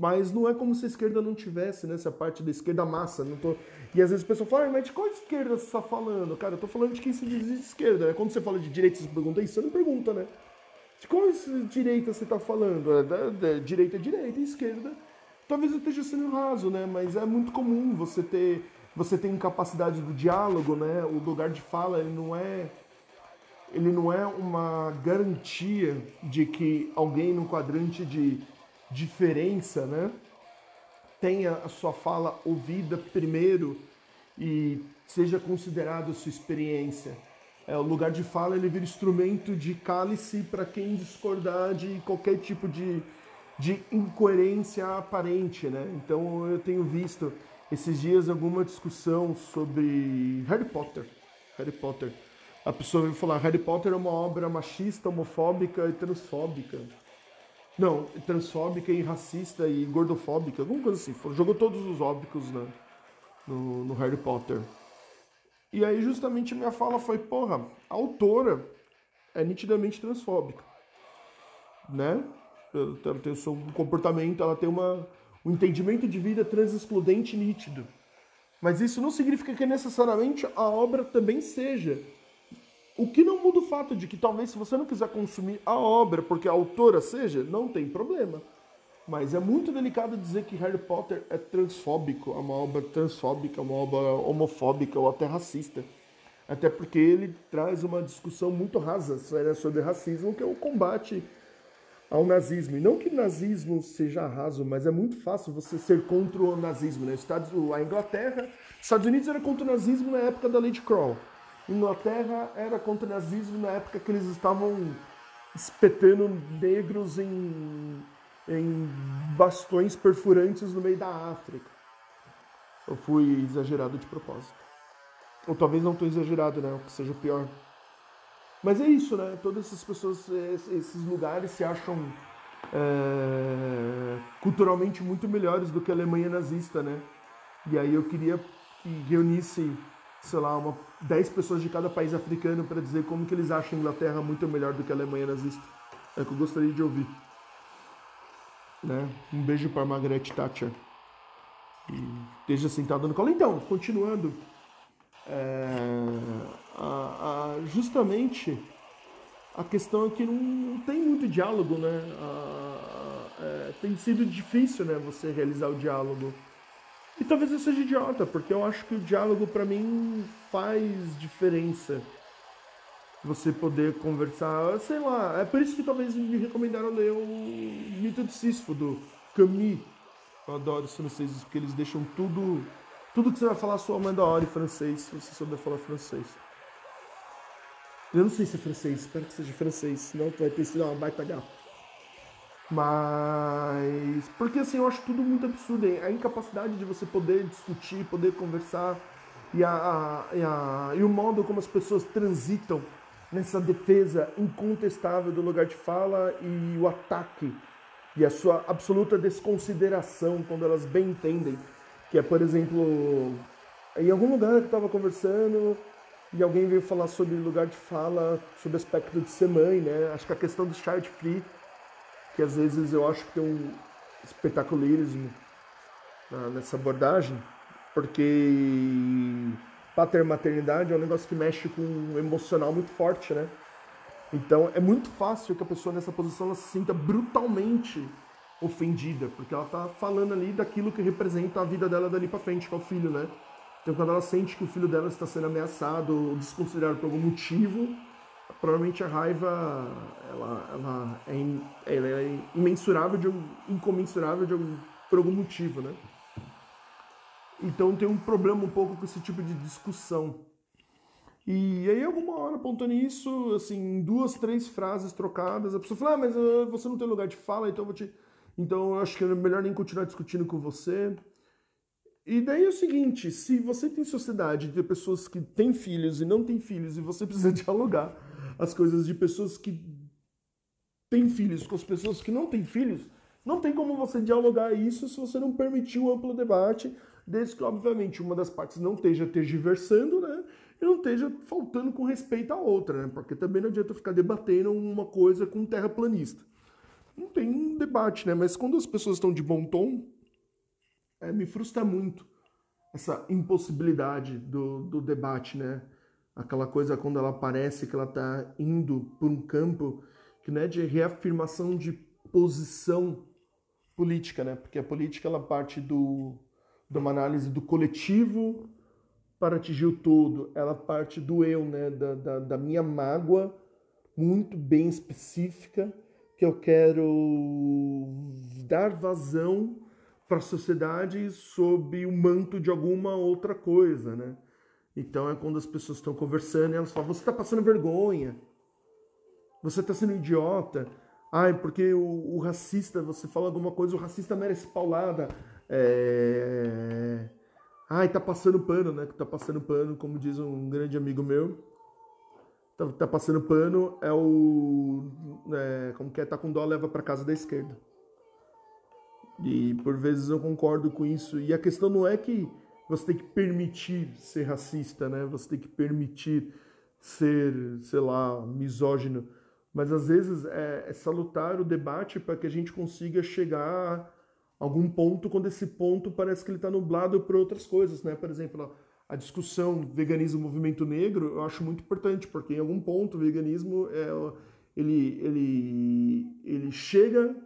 [SPEAKER 1] mas não é como se a esquerda não tivesse, né? Essa parte da esquerda massa. Não tô... E às vezes o pessoal fala, ah, mas de qual esquerda você está falando? Cara, eu tô falando de quem se diz de esquerda. Né? Quando você fala de direita, você pergunta isso, você não pergunta, né? De qual direita você está falando? É da, da, direita é direita, esquerda. Talvez eu esteja sendo raso, né? Mas é muito comum você ter. Você tem incapacidade do diálogo, né? O lugar de fala ele não é ele não é uma garantia de que alguém no quadrante de diferença, né? Tenha a sua fala ouvida primeiro e seja considerada a sua experiência. É, o lugar de fala ele vira instrumento de cálice para quem discordar de qualquer tipo de, de incoerência aparente, né? Então eu tenho visto esses dias alguma discussão sobre Harry Potter. Harry Potter. A pessoa vai falar Harry Potter é uma obra machista, homofóbica e transfóbica. Não, transfóbica e racista e gordofóbica, alguma coisa assim. Jogou todos os óbicos né, no, no Harry Potter. E aí justamente minha fala foi, porra, a autora é nitidamente transfóbica. Né? Ela tem o seu comportamento, ela tem uma, um entendimento de vida transexcludente nítido. Mas isso não significa que necessariamente a obra também seja o que não muda o fato de que talvez se você não quiser consumir a obra porque a autora seja, não tem problema. Mas é muito delicado dizer que Harry Potter é transfóbico, é uma obra transfóbica, é uma obra homofóbica ou até racista. Até porque ele traz uma discussão muito rasa sobre racismo, que é o combate ao nazismo. E não que nazismo seja raso, mas é muito fácil você ser contra o nazismo. Né? Estados, a Inglaterra, Estados Unidos era contra o nazismo na época da Lei de Crowell. Inglaterra era contra o nazismo na época que eles estavam espetando negros em, em bastões perfurantes no meio da África. Eu fui exagerado de propósito. Ou talvez não tão exagerado, né? O que seja pior. Mas é isso, né? Todas essas pessoas, esses lugares se acham é, culturalmente muito melhores do que a Alemanha nazista, né? E aí eu queria que reunisse sei lá, uma, 10 pessoas de cada país africano para dizer como que eles acham a Inglaterra muito melhor do que a Alemanha nazista. É o que eu gostaria de ouvir. Né? Um beijo para Margaret Thatcher. E esteja sentado no colo. Então, continuando. É, a, a, justamente a questão é que não, não tem muito diálogo, né? A, é, tem sido difícil né, você realizar o diálogo e talvez eu seja idiota, porque eu acho que o diálogo para mim faz diferença. Você poder conversar, sei lá, é por isso que talvez me recomendaram ler o Mito de Sísifo, do Camus. Eu adoro os franceses, porque eles deixam tudo Tudo que você vai falar sua mãe da hora em francês, se você souber falar francês. Eu não sei se é francês, espero que seja francês, senão tu vai ter sido uma baita gafa. Mas. Porque assim, eu acho tudo muito absurdo. Hein? A incapacidade de você poder discutir, poder conversar e, a, e, a, e o modo como as pessoas transitam nessa defesa incontestável do lugar de fala e o ataque e a sua absoluta desconsideração quando elas bem entendem que é, por exemplo, em algum lugar que eu estava conversando e alguém veio falar sobre lugar de fala, sobre o aspecto de ser mãe, né? Acho que a questão do child free, que às vezes eu acho que tem um espetaculismo nessa abordagem, porque pater-maternidade é um negócio que mexe com um emocional muito forte, né? Então é muito fácil que a pessoa nessa posição ela se sinta brutalmente ofendida, porque ela tá falando ali daquilo que representa a vida dela dali para frente, que é o filho, né? Então quando ela sente que o filho dela está sendo ameaçado ou desconsiderado por algum motivo, provavelmente a raiva ela, ela, é, ela é imensurável, de, incomensurável de, por algum motivo, né? Então tem um problema um pouco com esse tipo de discussão. E aí, alguma hora, apontando isso, assim, duas, três frases trocadas, a pessoa fala, ah, mas uh, você não tem lugar de fala, então eu vou te. Então eu acho que é melhor nem continuar discutindo com você. E daí é o seguinte: se você tem sociedade de pessoas que têm filhos e não têm filhos, e você precisa dialogar as coisas de pessoas que têm filhos com as pessoas que não têm filhos, não tem como você dialogar isso se você não permitir um amplo debate desde que, obviamente, uma das partes não esteja tergiversando, né? E não esteja faltando com respeito à outra, né? Porque também não adianta ficar debatendo uma coisa com um terraplanista. Não tem um debate, né? Mas quando as pessoas estão de bom tom, é, me frustra muito essa impossibilidade do, do debate, né? Aquela coisa quando ela parece que ela está indo por um campo que não é de reafirmação de posição política, né? Porque a política ela parte do de uma análise do coletivo para atingir o todo. Ela parte do eu, né? da, da, da minha mágoa muito bem específica que eu quero dar vazão para a sociedade sob o manto de alguma outra coisa, né? Então é quando as pessoas estão conversando e elas falam: você está passando vergonha, você está sendo idiota. Ai, porque o, o, racista, você fala alguma coisa, o racista merece paulada. É... Ai, tá passando pano, né? Tá passando pano, como diz um grande amigo meu. Tá, tá passando pano é o. É, como que é? Tá com dó, leva para casa da esquerda. E por vezes eu concordo com isso. E a questão não é que você tem que permitir ser racista, né? Você tem que permitir ser, sei lá, misógino. Mas às vezes é, é salutar o debate para que a gente consiga chegar algum ponto quando esse ponto parece que ele está nublado por outras coisas, né? Por exemplo, a discussão veganismo movimento negro eu acho muito importante porque em algum ponto o veganismo é, ele, ele, ele chega,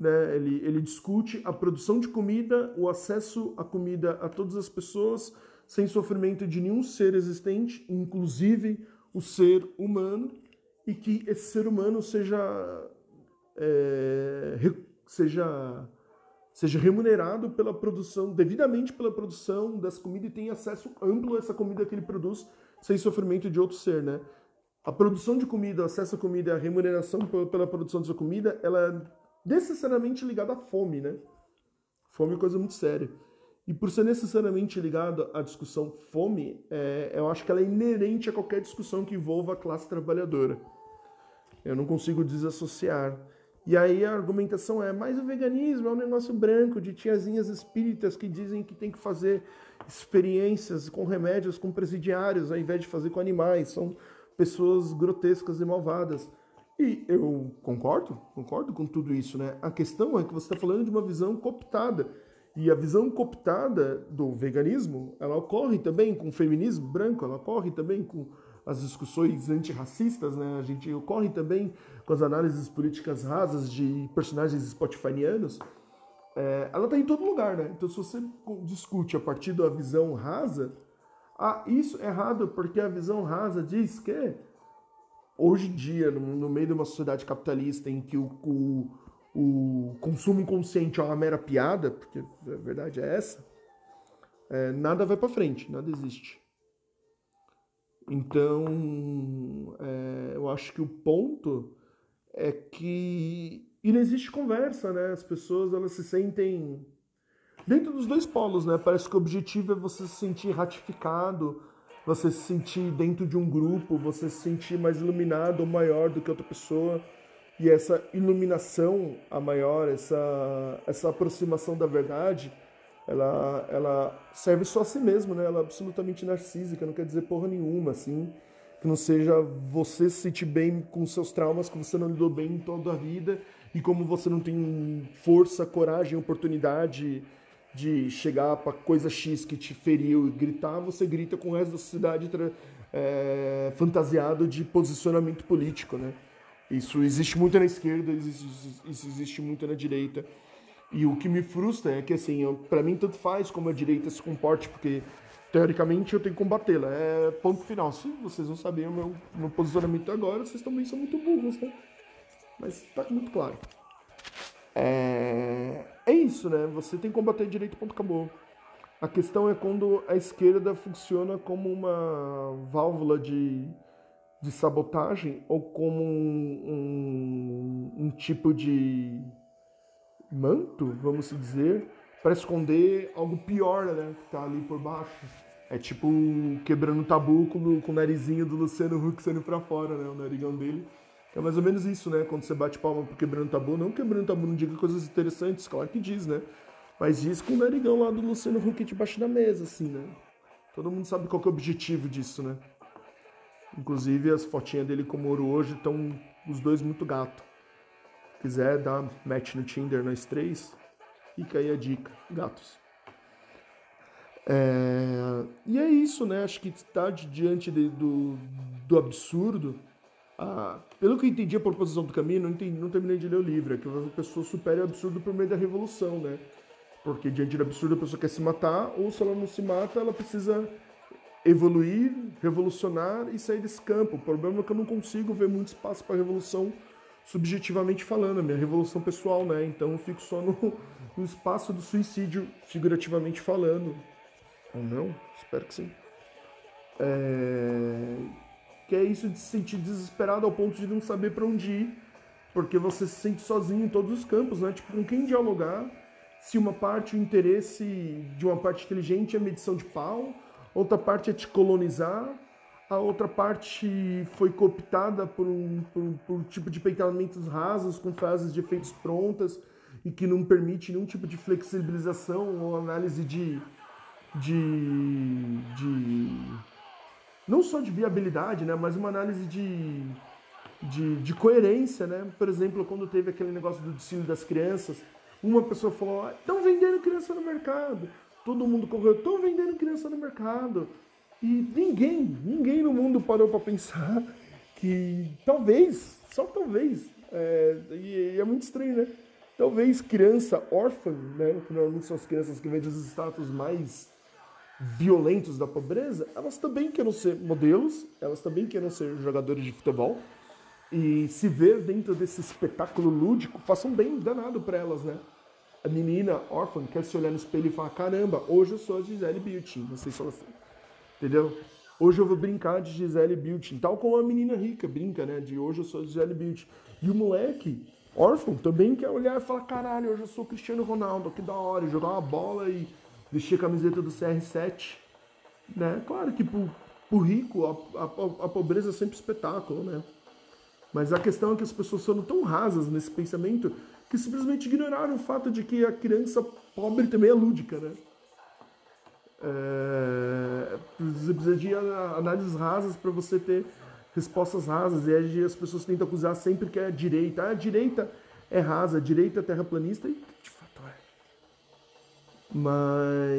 [SPEAKER 1] né? Ele, ele discute a produção de comida, o acesso à comida a todas as pessoas sem sofrimento de nenhum ser existente, inclusive o ser humano, e que esse ser humano seja é, seja seja remunerado pela produção, devidamente pela produção dessa comida e tenha acesso amplo a essa comida que ele produz sem sofrimento de outro ser, né? A produção de comida, acesso à comida, a remuneração pela produção dessa comida, ela é necessariamente ligada à fome, né? Fome é coisa muito séria. E por ser necessariamente ligada à discussão fome, é, eu acho que ela é inerente a qualquer discussão que envolva a classe trabalhadora. Eu não consigo desassociar. E aí a argumentação é, mas o veganismo é um negócio branco de tiazinhas espíritas que dizem que tem que fazer experiências com remédios com presidiários ao invés de fazer com animais. São pessoas grotescas e malvadas. E eu concordo, concordo com tudo isso, né? A questão é que você está falando de uma visão cooptada. E a visão cooptada do veganismo, ela ocorre também com o feminismo branco, ela ocorre também com as discussões antirracistas, né? A gente ocorre também com as análises políticas rasas de personagens spotifanianos. É, ela está em todo lugar, né? Então, se você discute a partir da visão rasa, ah, isso é errado porque a visão rasa diz que hoje em dia, no, no meio de uma sociedade capitalista em que o, o, o consumo inconsciente é uma mera piada, porque a verdade é essa, é, nada vai para frente, nada existe. Então, é, eu acho que o ponto é que e não existe conversa, né? As pessoas elas se sentem dentro dos dois polos, né? Parece que o objetivo é você se sentir ratificado, você se sentir dentro de um grupo, você se sentir mais iluminado ou maior do que outra pessoa. E essa iluminação a maior, essa, essa aproximação da verdade, ela, ela serve só a si mesmo, né? Ela é absolutamente narcísica, não quer dizer porra nenhuma, assim. Que não seja você se sentir bem com seus traumas, que você não lidou bem em toda a vida, e como você não tem força, coragem, oportunidade de chegar para coisa X que te feriu e gritar, você grita com o resto da sociedade é, fantasiado de posicionamento político, né? Isso existe muito na esquerda, isso existe muito na direita. E o que me frustra é que, assim, para mim tanto faz como a direita se comporte, porque teoricamente eu tenho que combatê-la. É ponto final. Se vocês não sabem o meu, meu posicionamento agora, vocês também são muito burros, né? Mas tá muito claro. É, é isso, né? Você tem que combater direito, ponto, acabou. A questão é quando a esquerda funciona como uma válvula de de sabotagem ou como um, um, um tipo de manto, vamos dizer, para esconder algo pior, né, que tá ali por baixo. É tipo quebrando tabu com, com o narizinho do Luciano Huck saindo pra fora, né, o narigão dele. É mais ou menos isso, né, quando você bate palma pro quebrando tabu, não quebrando tabu não diga coisas interessantes, claro que diz, né, mas diz com o narigão lá do Luciano Huck debaixo da mesa, assim, né. Todo mundo sabe qual é o objetivo disso, né. Inclusive as fotinhas dele com o Moro hoje estão os dois muito gato. Quiser dar match no Tinder nós três, fica aí a dica, gatos. É... E é isso, né? Acho que está diante de, do, do absurdo. Ah, pelo que eu entendi a proposição do caminho, não, entendi, não terminei de ler o livro, é que a pessoa supere o absurdo por meio da revolução, né? Porque diante do absurdo a pessoa quer se matar, ou se ela não se mata, ela precisa evoluir, revolucionar e sair desse campo. O problema é que eu não consigo ver muito espaço para revolução subjetivamente falando, a minha revolução pessoal, né? Então eu fico só no, no espaço do suicídio, figurativamente falando. Ou não? Espero que sim. É... Que é isso de se sentir desesperado ao ponto de não saber para onde ir, porque você se sente sozinho em todos os campos, né? Tipo, com quem dialogar? Se uma parte, o interesse de uma parte inteligente é medição de pau, outra parte é te colonizar, a outra parte foi cooptada por um, por, por um tipo de peitamentos rasos com frases de efeitos prontas e que não permite nenhum tipo de flexibilização ou análise de, de, de não só de viabilidade, né, mas uma análise de, de, de coerência, né? Por exemplo, quando teve aquele negócio do desfile das crianças, uma pessoa falou: estão vendendo criança no mercado todo mundo correu, estão vendendo criança no mercado. E ninguém, ninguém no mundo parou para pensar que talvez, só talvez, é, e, é muito estranho, né? Talvez criança órfã, né, que normalmente são as crianças que vêm dos status mais violentos da pobreza, elas também querem ser modelos, elas também querem ser jogadores de futebol. E se ver dentro desse espetáculo lúdico, façam bem danado para elas, né? a menina órfã quer se olhar no espelho e falar: caramba, hoje eu sou a Gisele Bündchen. Não sei se ela assim. Entendeu? Hoje eu vou brincar de Gisele Bündchen. Tal como a menina rica brinca, né? De hoje eu sou a Gisele Bündchen. E o moleque órfão também quer olhar e falar: caralho, hoje eu sou Cristiano Ronaldo, que da hora. Jogar uma bola e vestir a camiseta do CR7. Né? Claro que pro, pro rico a, a, a pobreza é sempre espetáculo, né? Mas a questão é que as pessoas são tão rasas nesse pensamento que simplesmente ignoraram o fato de que a criança pobre também é lúdica, né? É, você precisa de análises rasas para você ter respostas rasas. E as pessoas tentam acusar sempre que é a direita. Ah, a direita é rasa, a direita é terraplanista, e. Mas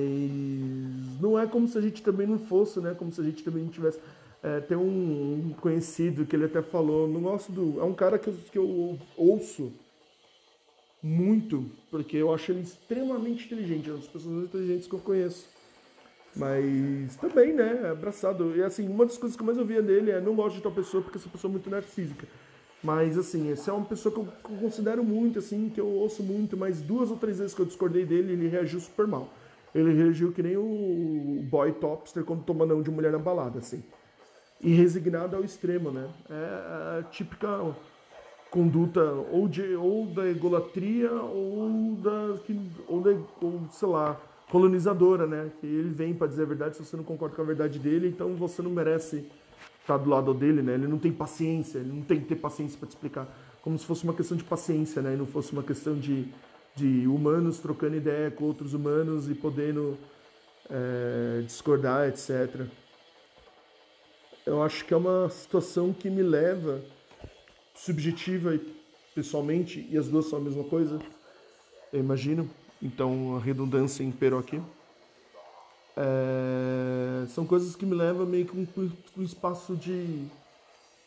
[SPEAKER 1] não é como se a gente também não fosse, né? Como se a gente também não tivesse. É, tem um conhecido que ele até falou, não gosto do. É um cara que eu, que eu ouço muito, porque eu acho ele extremamente inteligente, é uma das pessoas mais inteligentes que eu conheço. Mas também, né, é abraçado. E assim, uma das coisas que eu mais ouvia dele é não gosto de tal pessoa porque essa pessoa é muito narcísica. Mas assim, essa é uma pessoa que eu, considero muito, assim, que eu ouço muito, mas duas ou três vezes que eu discordei dele, ele reagiu super mal. Ele reagiu que nem o boy topster quando toma não de mulher na balada, assim. E resignado ao extremo, né? É a típica conduta ou, de, ou da egolatria ou da, ou da, ou, sei lá, colonizadora, né? Que ele vem para dizer a verdade se você não concorda com a verdade dele, então você não merece estar do lado dele, né? Ele não tem paciência, ele não tem que ter paciência para te explicar. Como se fosse uma questão de paciência, né? E não fosse uma questão de, de humanos trocando ideia com outros humanos e podendo é, discordar, etc. Eu acho que é uma situação que me leva, subjetiva e pessoalmente, e as duas são a mesma coisa, eu imagino, então a redundância imperou aqui. É, são coisas que me levam meio que um, um espaço de,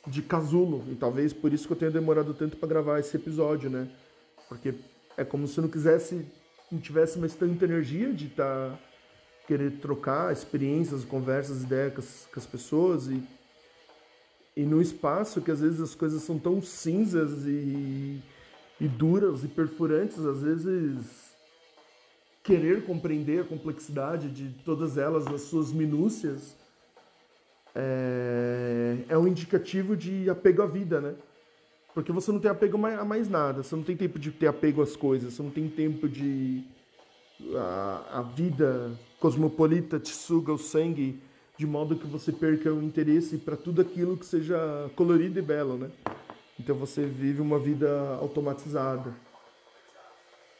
[SPEAKER 1] de casulo, e talvez por isso que eu tenha demorado tanto para gravar esse episódio, né? Porque é como se eu não quisesse, não tivesse mais tanta energia de estar tá, querer trocar experiências, conversas, ideias com as, com as pessoas e e no espaço que às vezes as coisas são tão cinzas e, e duras e perfurantes, às vezes querer compreender a complexidade de todas elas nas suas minúcias é, é um indicativo de apego à vida, né? Porque você não tem apego a mais nada, você não tem tempo de ter apego às coisas, você não tem tempo de. A, a vida cosmopolita te suga o sangue de modo que você perca o interesse para tudo aquilo que seja colorido e belo, né? Então você vive uma vida automatizada.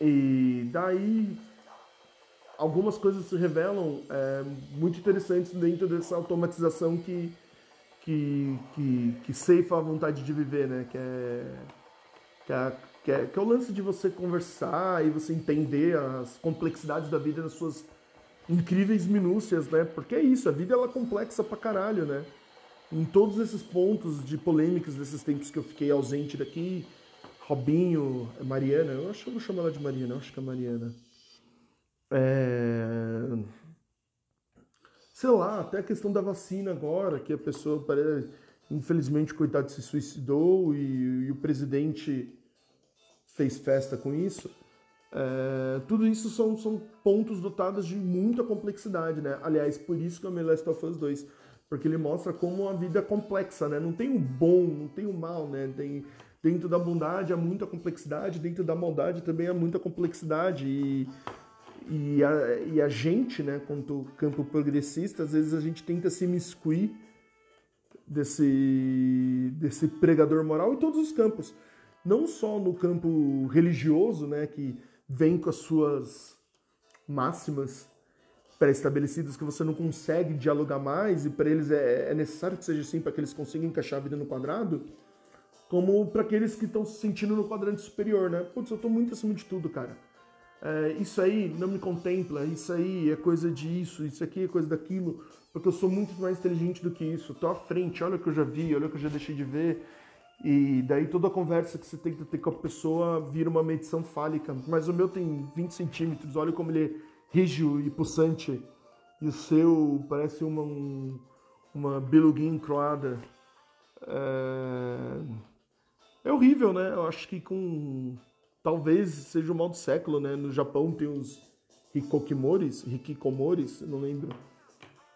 [SPEAKER 1] E daí algumas coisas se revelam é, muito interessantes dentro dessa automatização que, que, que, que ceifa a vontade de viver, né? Que é, que é, que, é, que é o lance de você conversar e você entender as complexidades da vida nas suas incríveis minúcias, né? Porque é isso, a vida ela é complexa pra caralho, né? Em todos esses pontos de polêmicas desses tempos que eu fiquei ausente daqui, Robinho, Mariana, eu acho que eu vou chamar ela de Mariana, eu acho que é Mariana. É... Sei lá, até a questão da vacina agora, que a pessoa, infelizmente, coitado, se suicidou e, e o presidente fez festa com isso. É, tudo isso são, são pontos dotados de muita complexidade, né? Aliás, por isso que é o Last of Us 2, porque ele mostra como a vida é complexa, né? Não tem o bom, não tem o mal, né? Tem, dentro da bondade há muita complexidade, dentro da maldade também há muita complexidade e, e, a, e a gente, né, quanto campo progressista, às vezes a gente tenta se miscuir desse, desse pregador moral em todos os campos. Não só no campo religioso, né, que vem com as suas máximas pré-estabelecidas que você não consegue dialogar mais e para eles é, é, necessário que seja assim para que eles consigam encaixar a vida no quadrado, como para aqueles que estão se sentindo no quadrante superior, né? Putz, eu tô muito acima de tudo, cara. É, isso aí não me contempla, isso aí é coisa disso, isso aqui é coisa daquilo, porque eu sou muito mais inteligente do que isso, eu tô à frente, olha o que eu já vi, olha o que eu já deixei de ver, e daí toda a conversa que você tem que ter com a pessoa vira uma medição fálica. Mas o meu tem 20 centímetros, olha como ele é rígido e pulsante. E o seu parece uma, um, uma beluguinha croada. É... é horrível, né? Eu acho que com... Talvez seja o mal do século, né? No Japão tem os hikokimoris, hikikomoris, não lembro.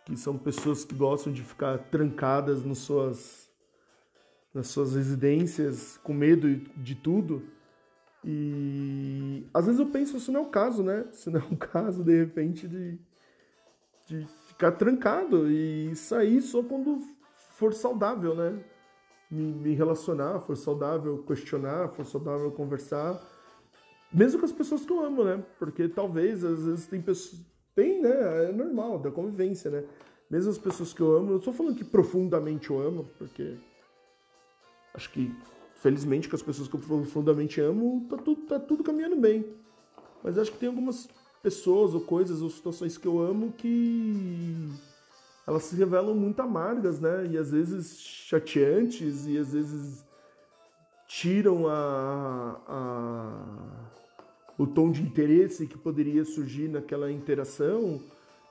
[SPEAKER 1] Que são pessoas que gostam de ficar trancadas nas suas nas suas residências, com medo de tudo. E às vezes eu penso, isso não é o caso, né? Se não é o caso, de repente, de, de ficar trancado e sair só quando for saudável, né? Me relacionar, for saudável questionar, for saudável conversar. Mesmo com as pessoas que eu amo, né? Porque talvez, às vezes, tem pessoas. Tem, né? É normal, da convivência, né? Mesmo as pessoas que eu amo, eu estou falando que profundamente eu amo, porque acho que, felizmente, com as pessoas que eu profundamente amo, tá tudo, tá tudo caminhando bem. Mas acho que tem algumas pessoas ou coisas ou situações que eu amo que elas se revelam muito amargas, né? E às vezes chateantes e às vezes tiram a, a, o tom de interesse que poderia surgir naquela interação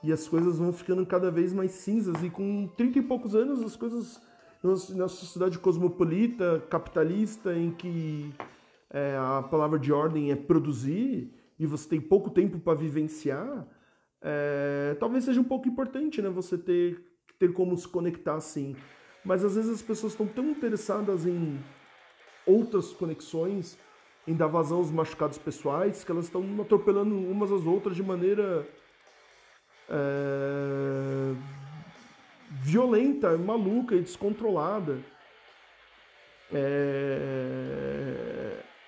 [SPEAKER 1] e as coisas vão ficando cada vez mais cinzas e com 30 e poucos anos as coisas na sociedade cosmopolita, capitalista, em que é, a palavra de ordem é produzir e você tem pouco tempo para vivenciar, é, talvez seja um pouco importante, né? Você ter, ter como se conectar assim. Mas às vezes as pessoas estão tão interessadas em outras conexões, em dar vazão aos machucados pessoais, que elas estão atropelando umas às outras de maneira é, violenta, maluca e descontrolada. É,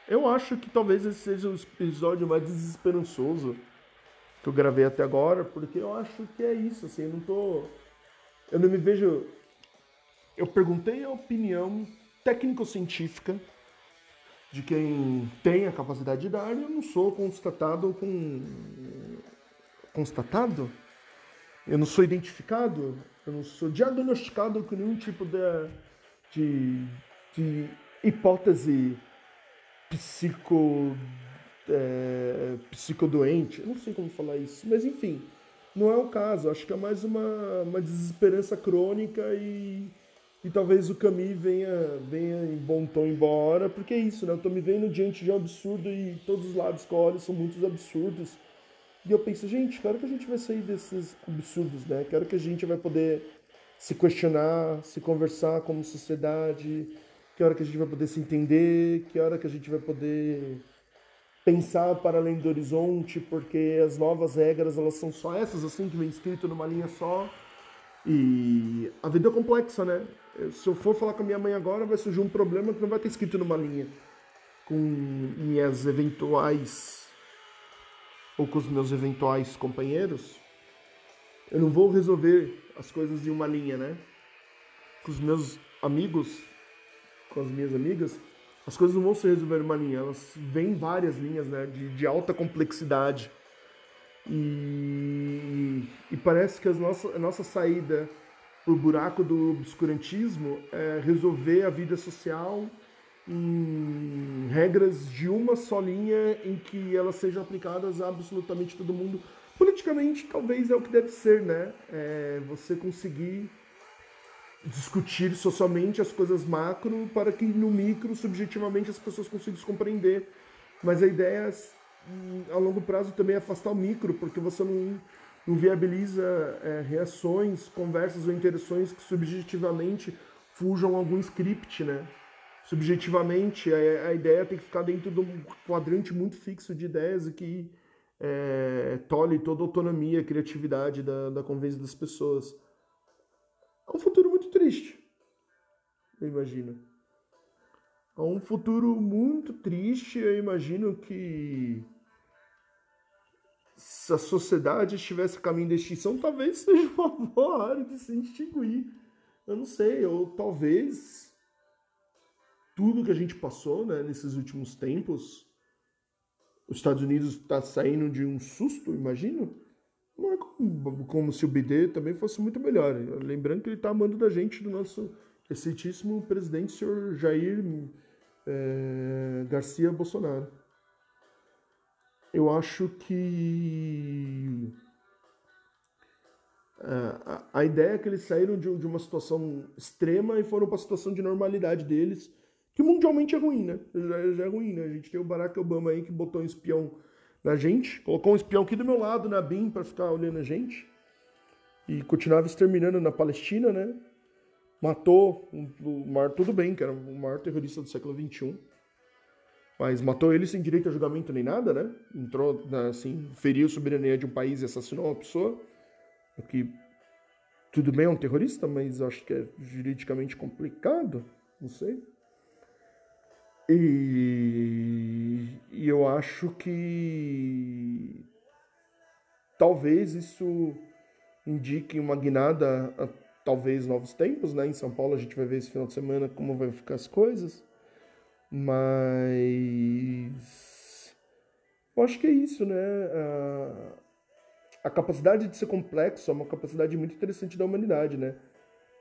[SPEAKER 1] eu acho que talvez esse seja o episódio mais desesperançoso que eu gravei até agora, porque eu acho que é isso, assim, eu não tô. Eu não me vejo. Eu perguntei a opinião técnico-científica de quem tem a capacidade de dar, eu não sou constatado com. Constatado? Eu não sou identificado, eu não sou diagnosticado com nenhum tipo de, de, de hipótese psico é, psicodoente, eu não sei como falar isso, mas enfim, não é o caso. Acho que é mais uma, uma desesperança crônica e, e talvez o Camus venha, venha em bom tom embora, porque é isso, né? Eu tô me vendo diante de um absurdo e todos os lados que eu olho são muitos absurdos. E eu penso, gente, claro que a gente vai sair desses absurdos, né? Quero que a gente vai poder se questionar, se conversar como sociedade, que hora que a gente vai poder se entender, que hora que a gente vai poder pensar para além do horizonte, porque as novas regras elas são só essas assim que vem escrito numa linha só. E a vida é complexa, né? Se eu for falar com a minha mãe agora, vai surgir um problema que não vai ter escrito numa linha com minhas eventuais ou com os meus eventuais companheiros. Eu não vou resolver as coisas em uma linha, né? Com os meus amigos, com as minhas amigas, as coisas não vão se resolver em uma linha, elas vêm várias linhas né, de, de alta complexidade. E, e parece que a nossa, a nossa saída para o buraco do obscurantismo é resolver a vida social em regras de uma só linha em que elas sejam aplicadas a absolutamente todo mundo. Politicamente, talvez é o que deve ser, né? É você conseguir discutir socialmente as coisas macro para que no micro, subjetivamente, as pessoas consigam compreender. Mas a ideia é, a longo prazo também afastar o micro, porque você não, não viabiliza é, reações, conversas ou interações que subjetivamente fujam algum script, né? Subjetivamente, a, a ideia tem que ficar dentro de um quadrante muito fixo de ideias e que é, tolhe toda a autonomia, a criatividade da, da convivência das pessoas. É um futuro muito triste, eu imagino. É um futuro muito triste, eu imagino que se a sociedade estivesse a caminho da extinção, talvez seja uma boa hora de se extinguir. Eu não sei, ou talvez tudo que a gente passou né, nesses últimos tempos, os Estados Unidos está saindo de um susto, imagino, não é como, como se o BD também fosse muito melhor. Lembrando que ele está amando da gente, do nosso excelentíssimo presidente, senhor Jair é, Garcia Bolsonaro. Eu acho que a, a, ideia é que eles saíram de, uma situação extrema e foram para a situação de normalidade deles, que mundialmente é ruim, né? Já, já é ruim, né? A gente tem o Barack Obama aí que botou um espião na gente, colocou um espião aqui do meu lado, na BIM, para ficar olhando a gente, e continuava exterminando na Palestina, né? Matou o maior, tudo bem, que era o maior terrorista do século XXI, mas matou ele sem direito a julgamento nem nada, né? Entrou, assim, feriu a soberania de um país e assassinou uma pessoa, o que tudo bem é um terrorista, mas acho que é juridicamente complicado, não sei. E, e eu acho que talvez isso indique uma guinada a talvez novos tempos, né? Em São Paulo a gente vai ver esse final de semana como vai ficar as coisas. Mas eu acho que é isso, né? A, a capacidade de ser complexo é uma capacidade muito interessante da humanidade, né?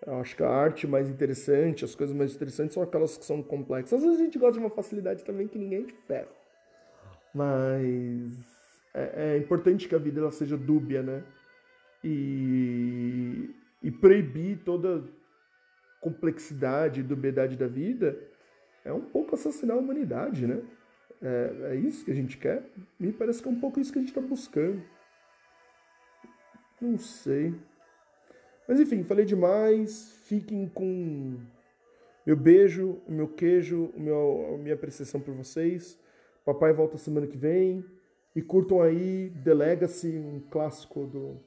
[SPEAKER 1] Eu acho que a arte mais interessante, as coisas mais interessantes são aquelas que são complexas. Às vezes a gente gosta de uma facilidade também que ninguém espera. Mas é, é importante que a vida ela seja dúbia, né? E, e proibir toda complexidade e dubiedade da vida é um pouco assassinar a humanidade, né? É, é isso que a gente quer? Me parece que é um pouco isso que a gente está buscando. Não sei. Mas enfim, falei demais. Fiquem com meu beijo, o meu queijo, o meu, a minha apreciação por vocês. Papai volta semana que vem. E curtam aí The Legacy, um clássico do,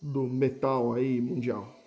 [SPEAKER 1] do metal aí mundial.